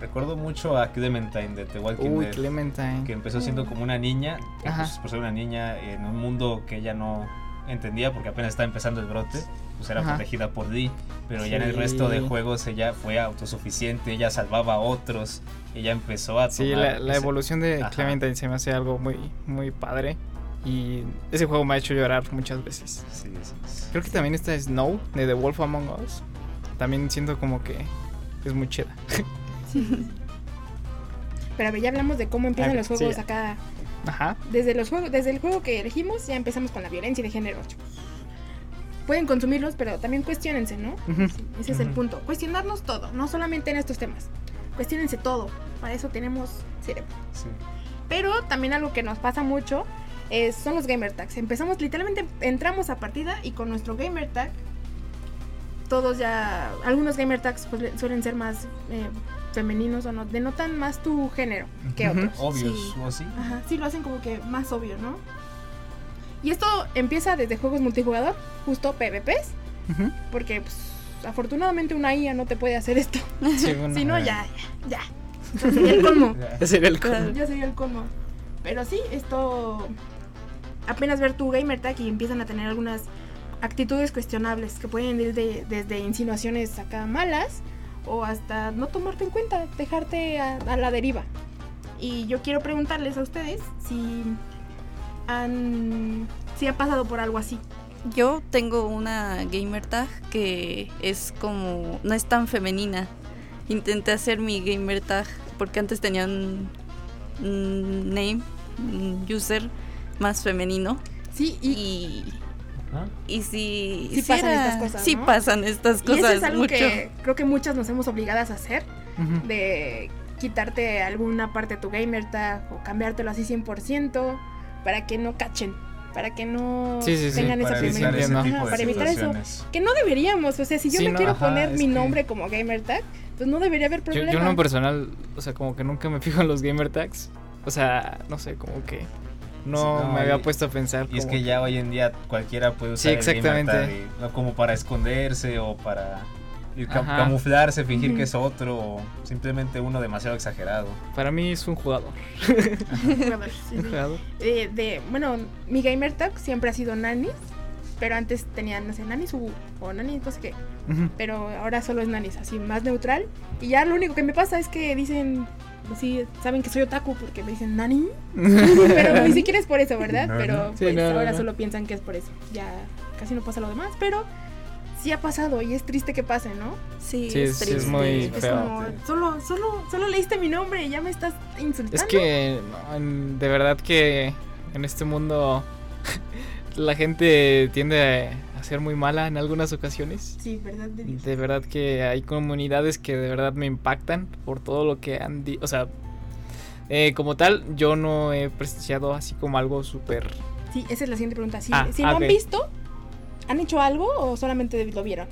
Recuerdo mucho a Clementine de The Walking
Uy,
Dead.
Clementine.
que empezó siendo como una niña, pues, por ser una niña en un mundo que ella no entendía porque apenas estaba empezando el brote, pues era
Ajá.
protegida por Dee, pero ya en el
Sí.
resto de juegos ella fue autosuficiente, ella salvaba a otros, ella empezó a
Sí,
tomar
la, la
ese-
evolución de
Ajá.
Clementine se me hace algo muy, muy padre. Y ese juego me ha hecho llorar muchas veces.
Sí, sí, sí.
Creo que también está Snow de The Wolf Among Us. También siento como que es muy chida.
Pero a ver, ya hablamos de cómo empiezan
Ah,
los
sí,
juegos acá.
Ajá.
Desde los juegos, desde el juego que elegimos ya empezamos con la violencia de género. chicos. Pueden consumirlos, pero también cuestionense, ¿no? Sí, ese es el punto. Cuestionarnos todo, no solamente en estos temas. Cuestionense todo. Para eso tenemos cerebro.
Sí.
Pero también algo que nos pasa mucho es, son los gamer tags. Empezamos literalmente, entramos a partida y con nuestro gamer tag, todos ya, algunos gamer tags pues, le- suelen ser más eh, femeninos o no, denotan más tu género que otros.
Obvios,
Sí.
¿o sí?
Ajá, sí lo hacen como que más obvio, ¿no? Y esto empieza desde juegos multijugador, justo PvPs,
Ujú.
porque pues, afortunadamente una IA no te puede hacer esto.
Sí, bueno.
Si no, ya, ya, ya. Ya sería el colmo.
Ese sería el colmo.
Ya sería el colmo. Pero sí, esto. Apenas ver tu gamer tag y empiezan a tener algunas actitudes cuestionables que pueden ir de- desde insinuaciones acá malas o hasta no tomarte en cuenta, dejarte a, a la deriva. Y yo quiero preguntarles a ustedes si han. si ha pasado por algo así.
Yo tengo una gamer tag que es como. no es tan femenina. Intenté hacer mi gamer tag porque antes tenía un, un name, un user más femenino.
Sí, y,
Y. Y si.
Sí
si
pasan
era-
estas cosas,
Sí
¿no?
pasan estas
y
cosas.
eso es algo
mucho.
que creo que muchas nos hemos obligadas a hacer. De quitarte alguna parte de tu gamer tag o cambiártelo así 100% para que no cachen, para que no
Sí, sí, sí,
tengan esa
sí,
primera
ese
entiendo.
tipo
Ajá,
de
para evitar eso.
situaciones.
que no deberíamos, o sea, si yo
Sí,
me
no,
quiero
ajá,
poner mi
que-
nombre como gamer tag, pues no debería haber
Yo,
problema.
yo en lo personal, o sea, como que nunca me fijo en los gamer tags. O sea, no sé, como que no,
Sí, no,
me había puesto a pensar.
Y es que ya hoy en día cualquiera puede
Sí,
usar el gamer
exactamente.
y- como para esconderse o para y ca-
Ajá.
camuflarse, fingir que es otro o simplemente uno demasiado exagerado.
Para mí es un jugador.
Bueno, sí,
Un
sí.
jugador.
Eh, de, bueno, mi gamer tag siempre ha sido Nanis, pero antes tenía, no sé, Nanis o, o Nanis, no sé qué. Pero ahora solo es nanis, así más neutral. Y ya lo único que me pasa es que dicen, sí, saben que soy otaku porque me dicen nani, pero ni siquiera es por eso, ¿verdad?
No,
pero
no.
Sí,
pues
no,
ahora
no.
solo piensan que es por eso. Ya casi no pasa lo demás, pero sí ha pasado y es triste que pase, ¿no?
Sí,
Sí,
es
sí, es
triste.
Es como, solo, solo, solo leíste mi nombre y ya me estás insultando.
Es que de verdad que en este mundo la gente tiende a ser muy mala en algunas ocasiones.
Sí, verdad de Dios.
De verdad que hay comunidades que de verdad me impactan por todo lo que han dicho. O sea, eh, como tal, yo no he presenciado así como algo súper...
Sí, esa es la siguiente pregunta. Si,
Ah,
si
ah,
lo han visto, ¿han hecho algo o solamente lo vieron?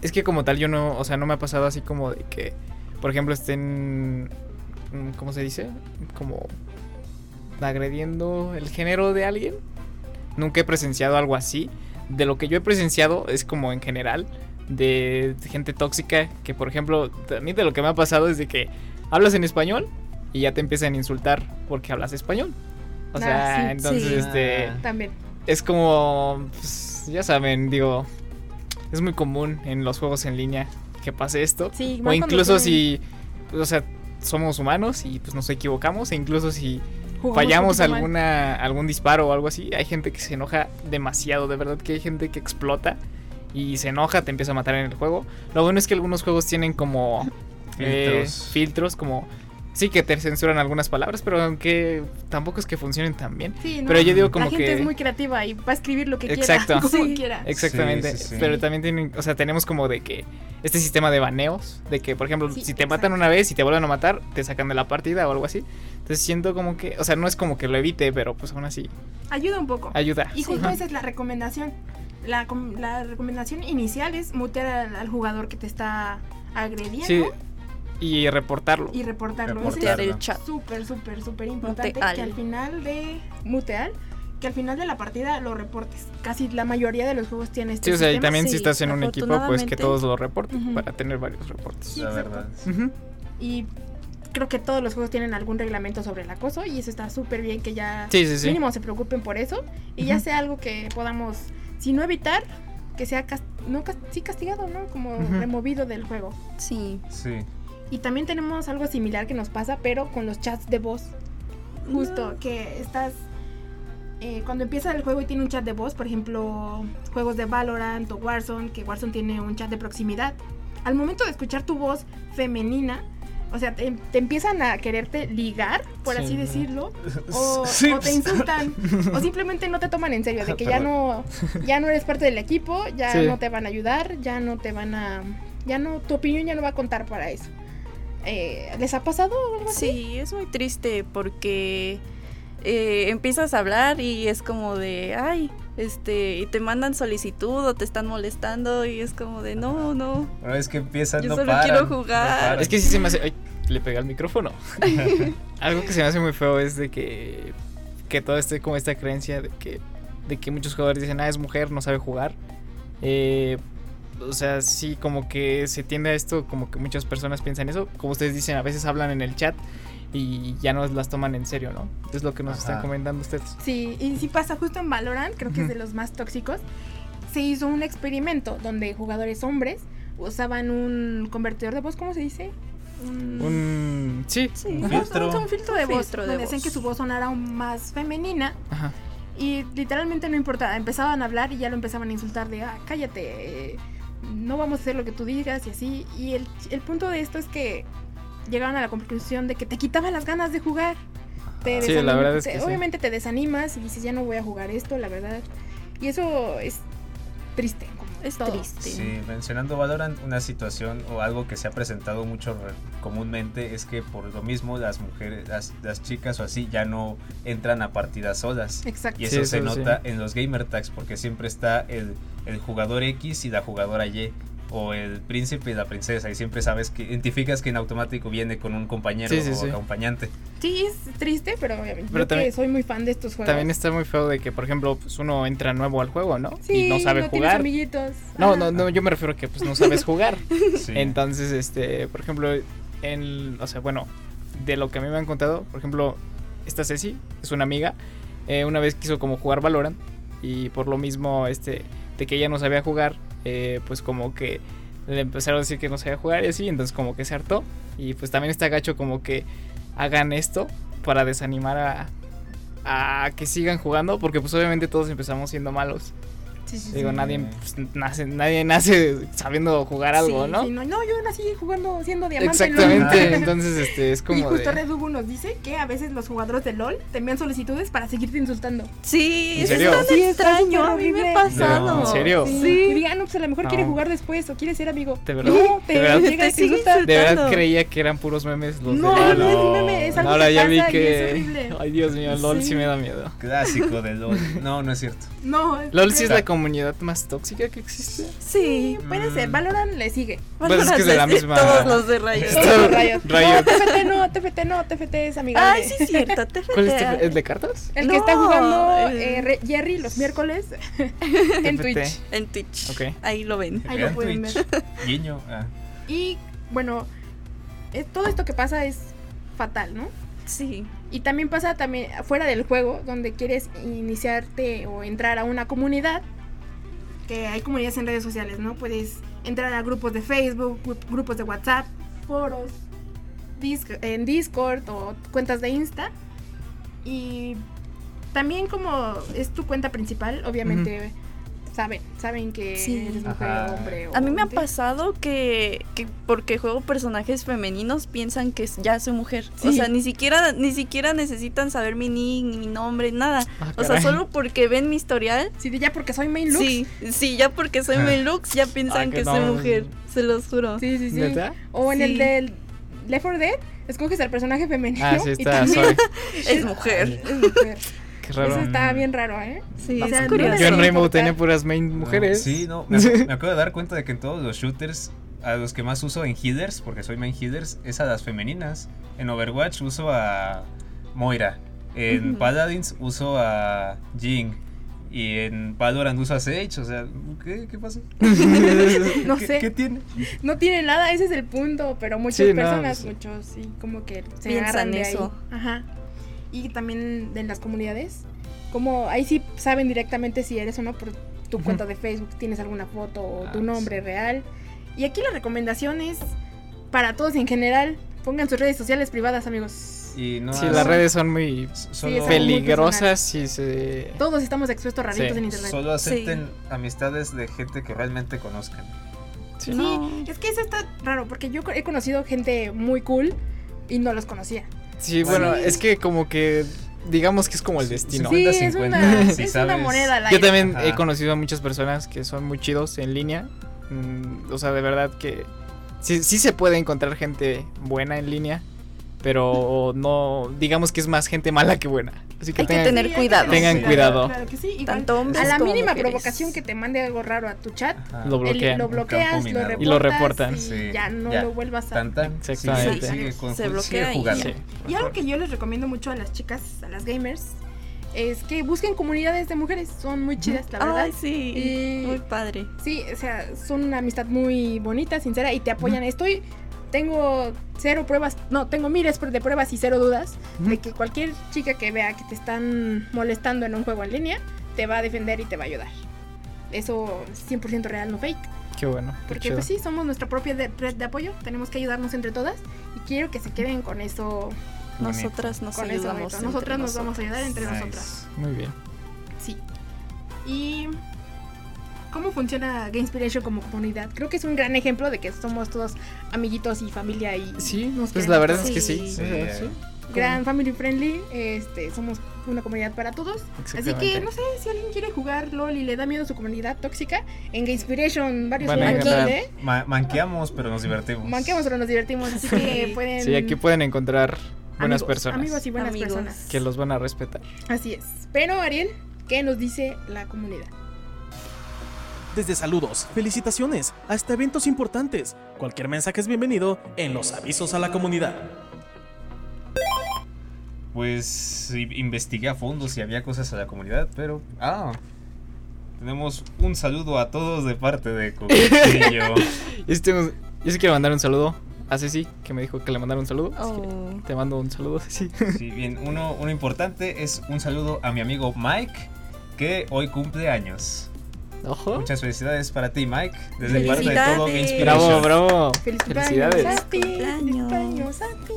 Es que como tal yo no, o sea, no me ha pasado así como de que, por ejemplo, estén, mm, ¿cómo se dice? Como agrediendo el género de alguien. Nunca he presenciado algo así. De lo que yo he presenciado es como en general de gente tóxica que, por ejemplo, a mí de lo que me ha pasado es de que hablas en español y ya te empiezan a insultar porque hablas español. O
Ah,
sea,
sí,
entonces
sí.
este
Ah.
También.
es como, pues, ya saben, digo, es muy común en los juegos en línea que pase esto.
Sí,
o incluso
tienen-
si, pues, o sea, somos humanos y pues nos equivocamos, e incluso si fallamos
mal.
alguna, algún disparo o algo así, hay gente que se enoja demasiado, de verdad que hay gente que explota y se enoja, te empieza a matar en el juego. Lo bueno es que algunos juegos tienen como eh,
Filtros.
filtros como... Sí que te censuran algunas palabras, pero aunque tampoco es que funcionen tan bien.
Sí, no,
Pero yo digo como
la gente
que...
es muy creativa y va a escribir lo que
Exacto.
quiera, como
Sí.
quiera.
Exactamente.
Sí, sí, sí.
Pero también tienen, o sea, tenemos como de que este sistema de baneos, de que, por ejemplo,
Sí,
si te matan una vez y te vuelven a matar, te sacan de la partida o algo así. Entonces siento como que, o sea, no es como que lo evite, pero pues aún así
Ayuda un poco.
ayuda.
Y justo esa es la recomendación. La, com- la recomendación inicial es mutear al, al jugador que te está agrediendo
Sí, y reportarlo.
y reportarlo. Ese
Mutear
es
el chat.
súper, súper, súper importante
Muteal.
que al final de mutear, que al final de la partida lo reportes. Casi la mayoría de los juegos tienen este
Sí, o sea, y también si
sí,
estás en un equipo, pues que todos lo reporten
Ujú.
para tener varios reportes.
Sí,
la verdad.
Ujú.
Y creo que todos los juegos tienen algún reglamento sobre el acoso y eso está súper bien que ya
Sí, sí, sí.
mínimo se preocupen por eso y ya
Ujú.
sea algo que podamos, si no evitar, que sea cas- no cas- sí castigado, ¿no? Como removido del juego.
Sí.
Sí.
Y también tenemos algo similar que nos pasa, pero con los chats de voz. Justo, que estás... eh, cuando empieza el juego y tiene un chat de voz, por ejemplo, juegos de Valorant o Warzone, que Warzone tiene un chat de proximidad. Al momento de escuchar tu voz femenina, o sea, te, te empiezan a quererte ligar, por
Sí,
así
no.
decirlo, o,
Sí,
o te insultan, o simplemente no te toman en serio, de que ya no, ya no eres parte del equipo, ya
Sí.
no te van a ayudar, ya no te van a, ya no, tu opinión ya no va a contar para eso. Eh, ¿Les ha pasado algo así?
Sí, es muy triste porque eh, empiezas a hablar y es como de, ay, este, y te mandan solicitud o te están molestando y es como de, no, no.
Una vez que empiezan,
Yo
no
solo
paran,
quiero jugar.
Es que sí se me hace. Ay, le pegué al micrófono. Algo que se me hace muy feo es de que. Que todo esté como esta creencia de que. De que muchos jugadores dicen, ah, es mujer, no sabe jugar. Eh, o sea, sí, como que se tiende a esto, como que muchas personas piensan eso. Como ustedes dicen, a veces hablan en el chat y ya no las toman en serio, ¿no? Es lo que nos están comentando ustedes.
Sí, y sí pasa justo en Valorant, creo que es de los más tóxicos. Se hizo un experimento donde jugadores hombres usaban un convertidor de voz, ¿cómo se dice? Un,
Un. Sí.
Sí.
Un filtro.
un filtro de voz,
filtro de
donde hacían
voz.
que su voz sonara aún más femenina
Ajá.
y literalmente no importaba, empezaban a hablar y ya lo empezaban a insultar de, ah, cállate, eh, no vamos a hacer lo que tú digas y así. Y el, el punto de esto es que llegaron a la conclusión de que te quitaba las ganas de jugar. Te
Sí, la verdad es
te-
que sí.
Obviamente te desanimas y dices, ya no voy a jugar esto, la verdad. Y eso es triste.
Es
todo.
triste.
Sí, mencionando Valorant, una situación o algo que se ha presentado mucho re- comúnmente es que por lo mismo las mujeres, las, las chicas o así ya no entran a partidas solas.
Exacto.
Y
Sí,
eso se
eso sí.
nota en los gamer tags porque siempre está el, el jugador X y la jugadora Y. O el príncipe y la princesa. Y siempre sabes que identificas que en automático viene con un compañero
Sí, sí,
o
sí.
acompañante.
Sí, es triste, pero obviamente
Pero
yo
también-
que soy muy fan de estos juegos.
También está muy feo de que, por ejemplo, pues uno entra nuevo al juego, ¿no?
sí,
y no sabe
tienes
jugar.
amiguitos.
No, no, no, yo me refiero a que pues no sabes jugar.
Sí.
Entonces, este, por ejemplo, en, o sea, bueno, de lo que a mí me han contado, por ejemplo, esta Ceci es una amiga, eh, una vez quiso como jugar Valorant y por lo mismo, este, de que ella no sabía jugar, eh, pues como que le empezaron a decir que no sabía jugar y así, entonces como que se hartó y pues también está gacho como que hagan esto para desanimar a, a que sigan jugando, porque pues obviamente todos empezamos siendo malos.
Sí, sí,
Digo,
sí.
nadie pues, nace, nadie nace sabiendo jugar algo,
Sí,
¿no?
sí, no, no, yo nací jugando siendo diamante. en LOL.
Exactamente, entonces este es como
y justo
de...
Red Hugo nos dice que a veces los jugadores de LOL te envían solicitudes para seguirte insultando.
Sí,
¿En
es
serio?
tan
Sí, está
extraño. A mí me ha pasado.
¿En serio?
Sí.
Sí.
Y digan, no, pues a lo mejor quiere
No.
jugar después o quiere ser amigo.
¿De verdad?
No, te,
¿De verdad?
llega
Te
te
sigue
insulta.
De verdad
insultando.
creía que eran puros memes los
No,
de
no,
LOL.
no es un meme, es algo
Ahora
que
ya vi que...
es.
Ay, Dios mío, LOL. Sí. me da miedo.
Clásico de LOL. No, no es cierto.
No, es
LOL sí es la comunidad más tóxica que existe.
Sí.
Puede ser,
Mm.
Valorant le sigue.
Pues es que es de la misma-
Todos los de Riot.
Todos Riot.
Riot.
No, TFT no, TFT no, TFT es amigable.
Ay, sí es cierto. TFT.
¿Cuál es este? ¿El de cartas?
El que está jugando eh, Jerry los miércoles en
TFT.
Twitch.
En Twitch.
Ok.
Ahí lo ven.
Ahí lo pueden
Twitch.
ver.
Guiño. Ah.
Y bueno, eh, todo esto que pasa es fatal, ¿no?
Sí.
Y también pasa también fuera del juego, donde quieres iniciarte o entrar a una comunidad, que hay comunidades en redes sociales, ¿no? Puedes entrar a grupos de Facebook, gru- grupos de WhatsApp, foros, en Discord o cuentas de Insta. Y también como es tu cuenta principal, obviamente saben, saben que
Sí.
eres mujer
Ajá.
o hombre. o
A mí me ha pasado que, que porque juego personajes femeninos piensan que ya soy mujer. O sea, ni siquiera ni siquiera necesitan saber mi nick, ni mi nombre, nada.
Ah,
O sea, solo porque ven mi historial.
Sí, de ya porque soy main looks.
Sí, sí, ya porque soy
Ah.
main looks ya piensan
Ah,
que
que
soy
no.
mujer. Se los juro.
Sí, sí, sí.
¿Neta?
O en
Sí.
el del Left 4 Dead, escoges al personaje femenino.
Ah, sí,
y también.
Es mujer.
es mujer.
Qué raro.
Eso está bien raro, ¿eh?
Sí,
O sea,
es curioso.
Yo en Rainbow tenía puras main mujeres.
Sí, no. Me, ac- me acabo de dar cuenta de que en todos los shooters, a los que más uso en healers, porque soy main healers, es a las femeninas. En Overwatch uso a Moira. En. Paladins uso a Jing. Y en Valorant uso a Sage. O sea, ¿qué, qué pasó?
No
¿Qué,
sé.
¿Qué tiene?
No tiene nada, ese es el punto, pero muchas
Sí, no,
personas,
pues-
muchos, sí, como que se
Piensan
agarran de
eso.
ahí. Ajá. Y también en las comunidades, como ahí sí saben directamente si eres o no por tu cuenta de Facebook, tienes alguna foto o tu
Ah,
nombre real. Y aquí la recomendación es para todos en general, pongan sus redes sociales privadas, amigos.
Y no
Sí, las redes son muy
muy
peligrosas y se...
Todos estamos expuestos a raritos
Sí.
en internet.
solo acepten amistades de gente que realmente conozcan.
Sí.
No.
Es que eso está raro, porque yo he conocido gente muy cool y no los conocía.
Sí, bueno,
Sí.
es que como que digamos que es como el destino.
Sí, es
50-50,
una,
si
es una
sabes.
moneda al
Yo también
Ajá.
he conocido a muchas personas que son muy chidos en línea. Mm, o sea, de verdad que sí, sí se puede encontrar gente buena en línea, pero no, digamos que es más gente mala que buena. Así que
Hay que tener cuidado.
Tengan cuidado.
Claro que sí. igual,
Tanto hombres
a la
como
mínima
mujeres.
provocación que te mande algo raro a tu chat,
Ajá.
Lo
el-
bloquean.
lo bloqueas, lo reportas
Y lo reportan.
y
Sí,
ya no
ya.
lo vuelvas a...
Tan tan.
Exactamente.
Sigue, sigue con-
Se
sigue
bloquea y
jugando.
Sí.
Y algo que yo les recomiendo mucho a las chicas, a las gamers, es que busquen comunidades de mujeres. Son muy chidas, la verdad.
Ay, sí.
Y-
Muy padre.
Sí, o sea, son una amistad muy bonita, sincera y te apoyan. Estoy, tengo cero pruebas, no, tengo miles de pruebas y cero dudas de que cualquier chica que vea que te están molestando en un juego en línea te va a defender y te va a ayudar. Eso es 100% real, no fake.
Qué bueno. qué
Porque
chido.
pues sí, somos nuestra propia de- red de apoyo, tenemos que ayudarnos entre todas y quiero que se queden con eso.
Nosotras nos
con
ayudamos.
Nosotras nos vamos a ayudar entre
Nice.
nosotras.
Muy bien.
Sí. Y cómo funciona Game Inspiration como comunidad. Creo que es un gran ejemplo de que somos todos amiguitos y familia y
Sí,
nos
pues la verdad
todos.
es que sí.
Sí.
o sea,
Sí.
sí.
gran family friendly, este, somos una comunidad para todos. Así que no sé si alguien quiere jugar LOL y le da miedo su comunidad tóxica, en Game Inspiration varios
a
juegos
Ma- manqueamos, pero nos divertimos.
manquemos pero nos divertimos, así que pueden
Sí, aquí pueden encontrar buenas
amigos,
personas
amigos y buenas
Amigos.
personas.
que los van a respetar.
Así es. Pero Ariel, ¿qué nos dice la comunidad?
Desde saludos, felicitaciones, hasta eventos importantes. Cualquier mensaje es bienvenido en los avisos a la comunidad.
Pues investigué a fondo si había cosas a la comunidad, pero. Ah. Tenemos un saludo a todos de parte de Coquetillo.
Yo sí, tengo- yo sí quiero mandar un saludo a Ceci, que me dijo que le mandara un saludo.
Oh.
te mando un saludo, Ceci.
Sí, bien, uno, uno importante es un saludo a mi amigo Mike, que hoy cumple años.
Ojo.
Muchas felicidades para ti, Mike, desde parte de todo
Felicidades.
Bravo, bravo. Felicidades.
a ti, a ti.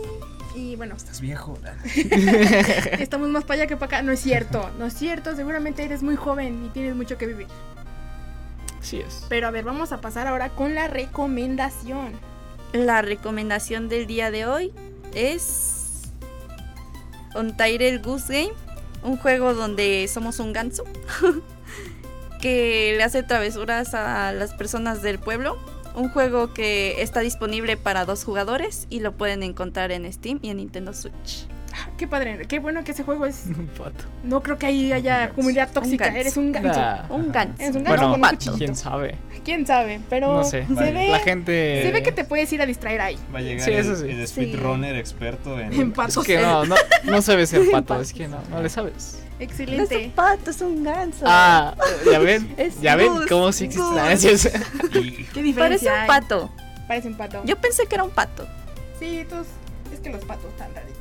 Y bueno,
Estás viejo.
estamos más para allá que para acá. No es cierto, no es cierto. Seguramente eres muy joven y tienes mucho que vivir.
Así es.
Pero a ver, vamos a pasar ahora con la recomendación.
La recomendación del día de hoy es Untitled Goose Game, un juego donde somos un ganso que le hace travesuras a las personas del pueblo. Un juego que está disponible para dos jugadores y lo pueden encontrar en Steam y en Nintendo Switch.
Ah, Qué padre, qué bueno que ese juego es.
Un pato.
No creo que ahí haya comunidad tóxica.
ganso.
Eres un ganso.
Nah.
Un ganso.
Eres un ganso
Bueno,
con un
quién sabe.
Quién sabe, pero
No sé.
se
Vale.
ve.
La gente.
Se ve que te puedes ir a distraer ahí.
Va a llegar
Sí,
el,
eso sí.
el
Sí.
speedrunner experto en...
En
Es
patos.
que no, no, no sabes ser pato, es que no, no le sabes.
No es
Excelente.
un pato, es un ganso.
Ah, ya ven,
Es
ya ven cómo sí existen.
Y
¿Qué diferencia
Parece un
hay?
pato.
Parece un pato.
Yo pensé que era un pato.
Sí, todos. Es que los patos están raritos.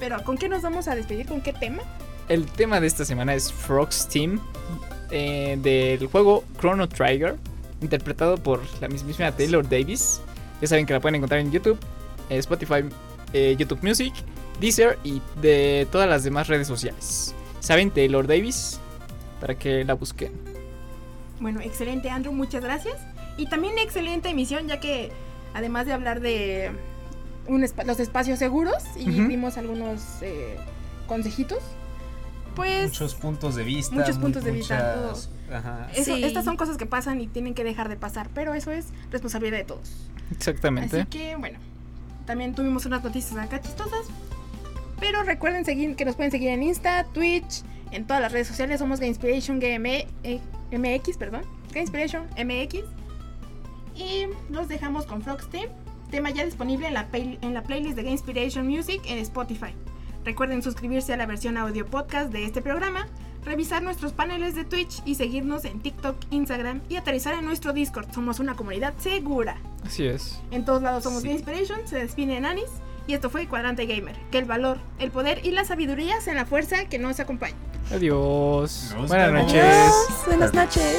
Pero, ¿con qué nos vamos a despedir? ¿Con qué tema?
El tema de esta semana es Frogs Team eh, del juego Chrono Trigger, interpretado por la mismísima Taylor Davis. Ya saben que la pueden encontrar en YouTube, eh, Spotify, eh, YouTube Music, Deezer y de todas las demás redes sociales. ¿Saben Taylor Davis? Para que la busquen.
Bueno, excelente, Andrew, muchas gracias. Y también excelente emisión, ya que además de hablar de un los espacios seguros y
Ujú.
dimos algunos eh, consejitos, pues
muchos puntos de vista.
Muchos
mu-
puntos de vista,
muchas- Ajá.
eso-
Sí.
estas son cosas que pasan y tienen que dejar de pasar, pero eso es responsabilidad de todos.
Exactamente.
Así que bueno, también tuvimos unas noticias acá chistosas. Pero recuerden seguir, que nos pueden seguir en Insta, Twitch, en todas las redes sociales. Somos Inspiration Game eh, MX, perdón. Inspiration MX. Y los dejamos con Frogs Team. Tema ya disponible en la, en la playlist de Inspiration Music en Spotify. Recuerden suscribirse a la versión audio podcast de este programa, revisar nuestros paneles de Twitch y seguirnos en TikTok, Instagram y aterrizar en nuestro Discord. Somos una comunidad segura.
Así es.
En todos lados somos
Sí.
The Inspiration, se despide Nanis. Y esto fue Cuadrante Gamer. Que el valor, el poder y la sabiduría sean la fuerza que nos acompaña.
Adiós.
Nos
Buenas
vemos.
noches.
Buenas noches.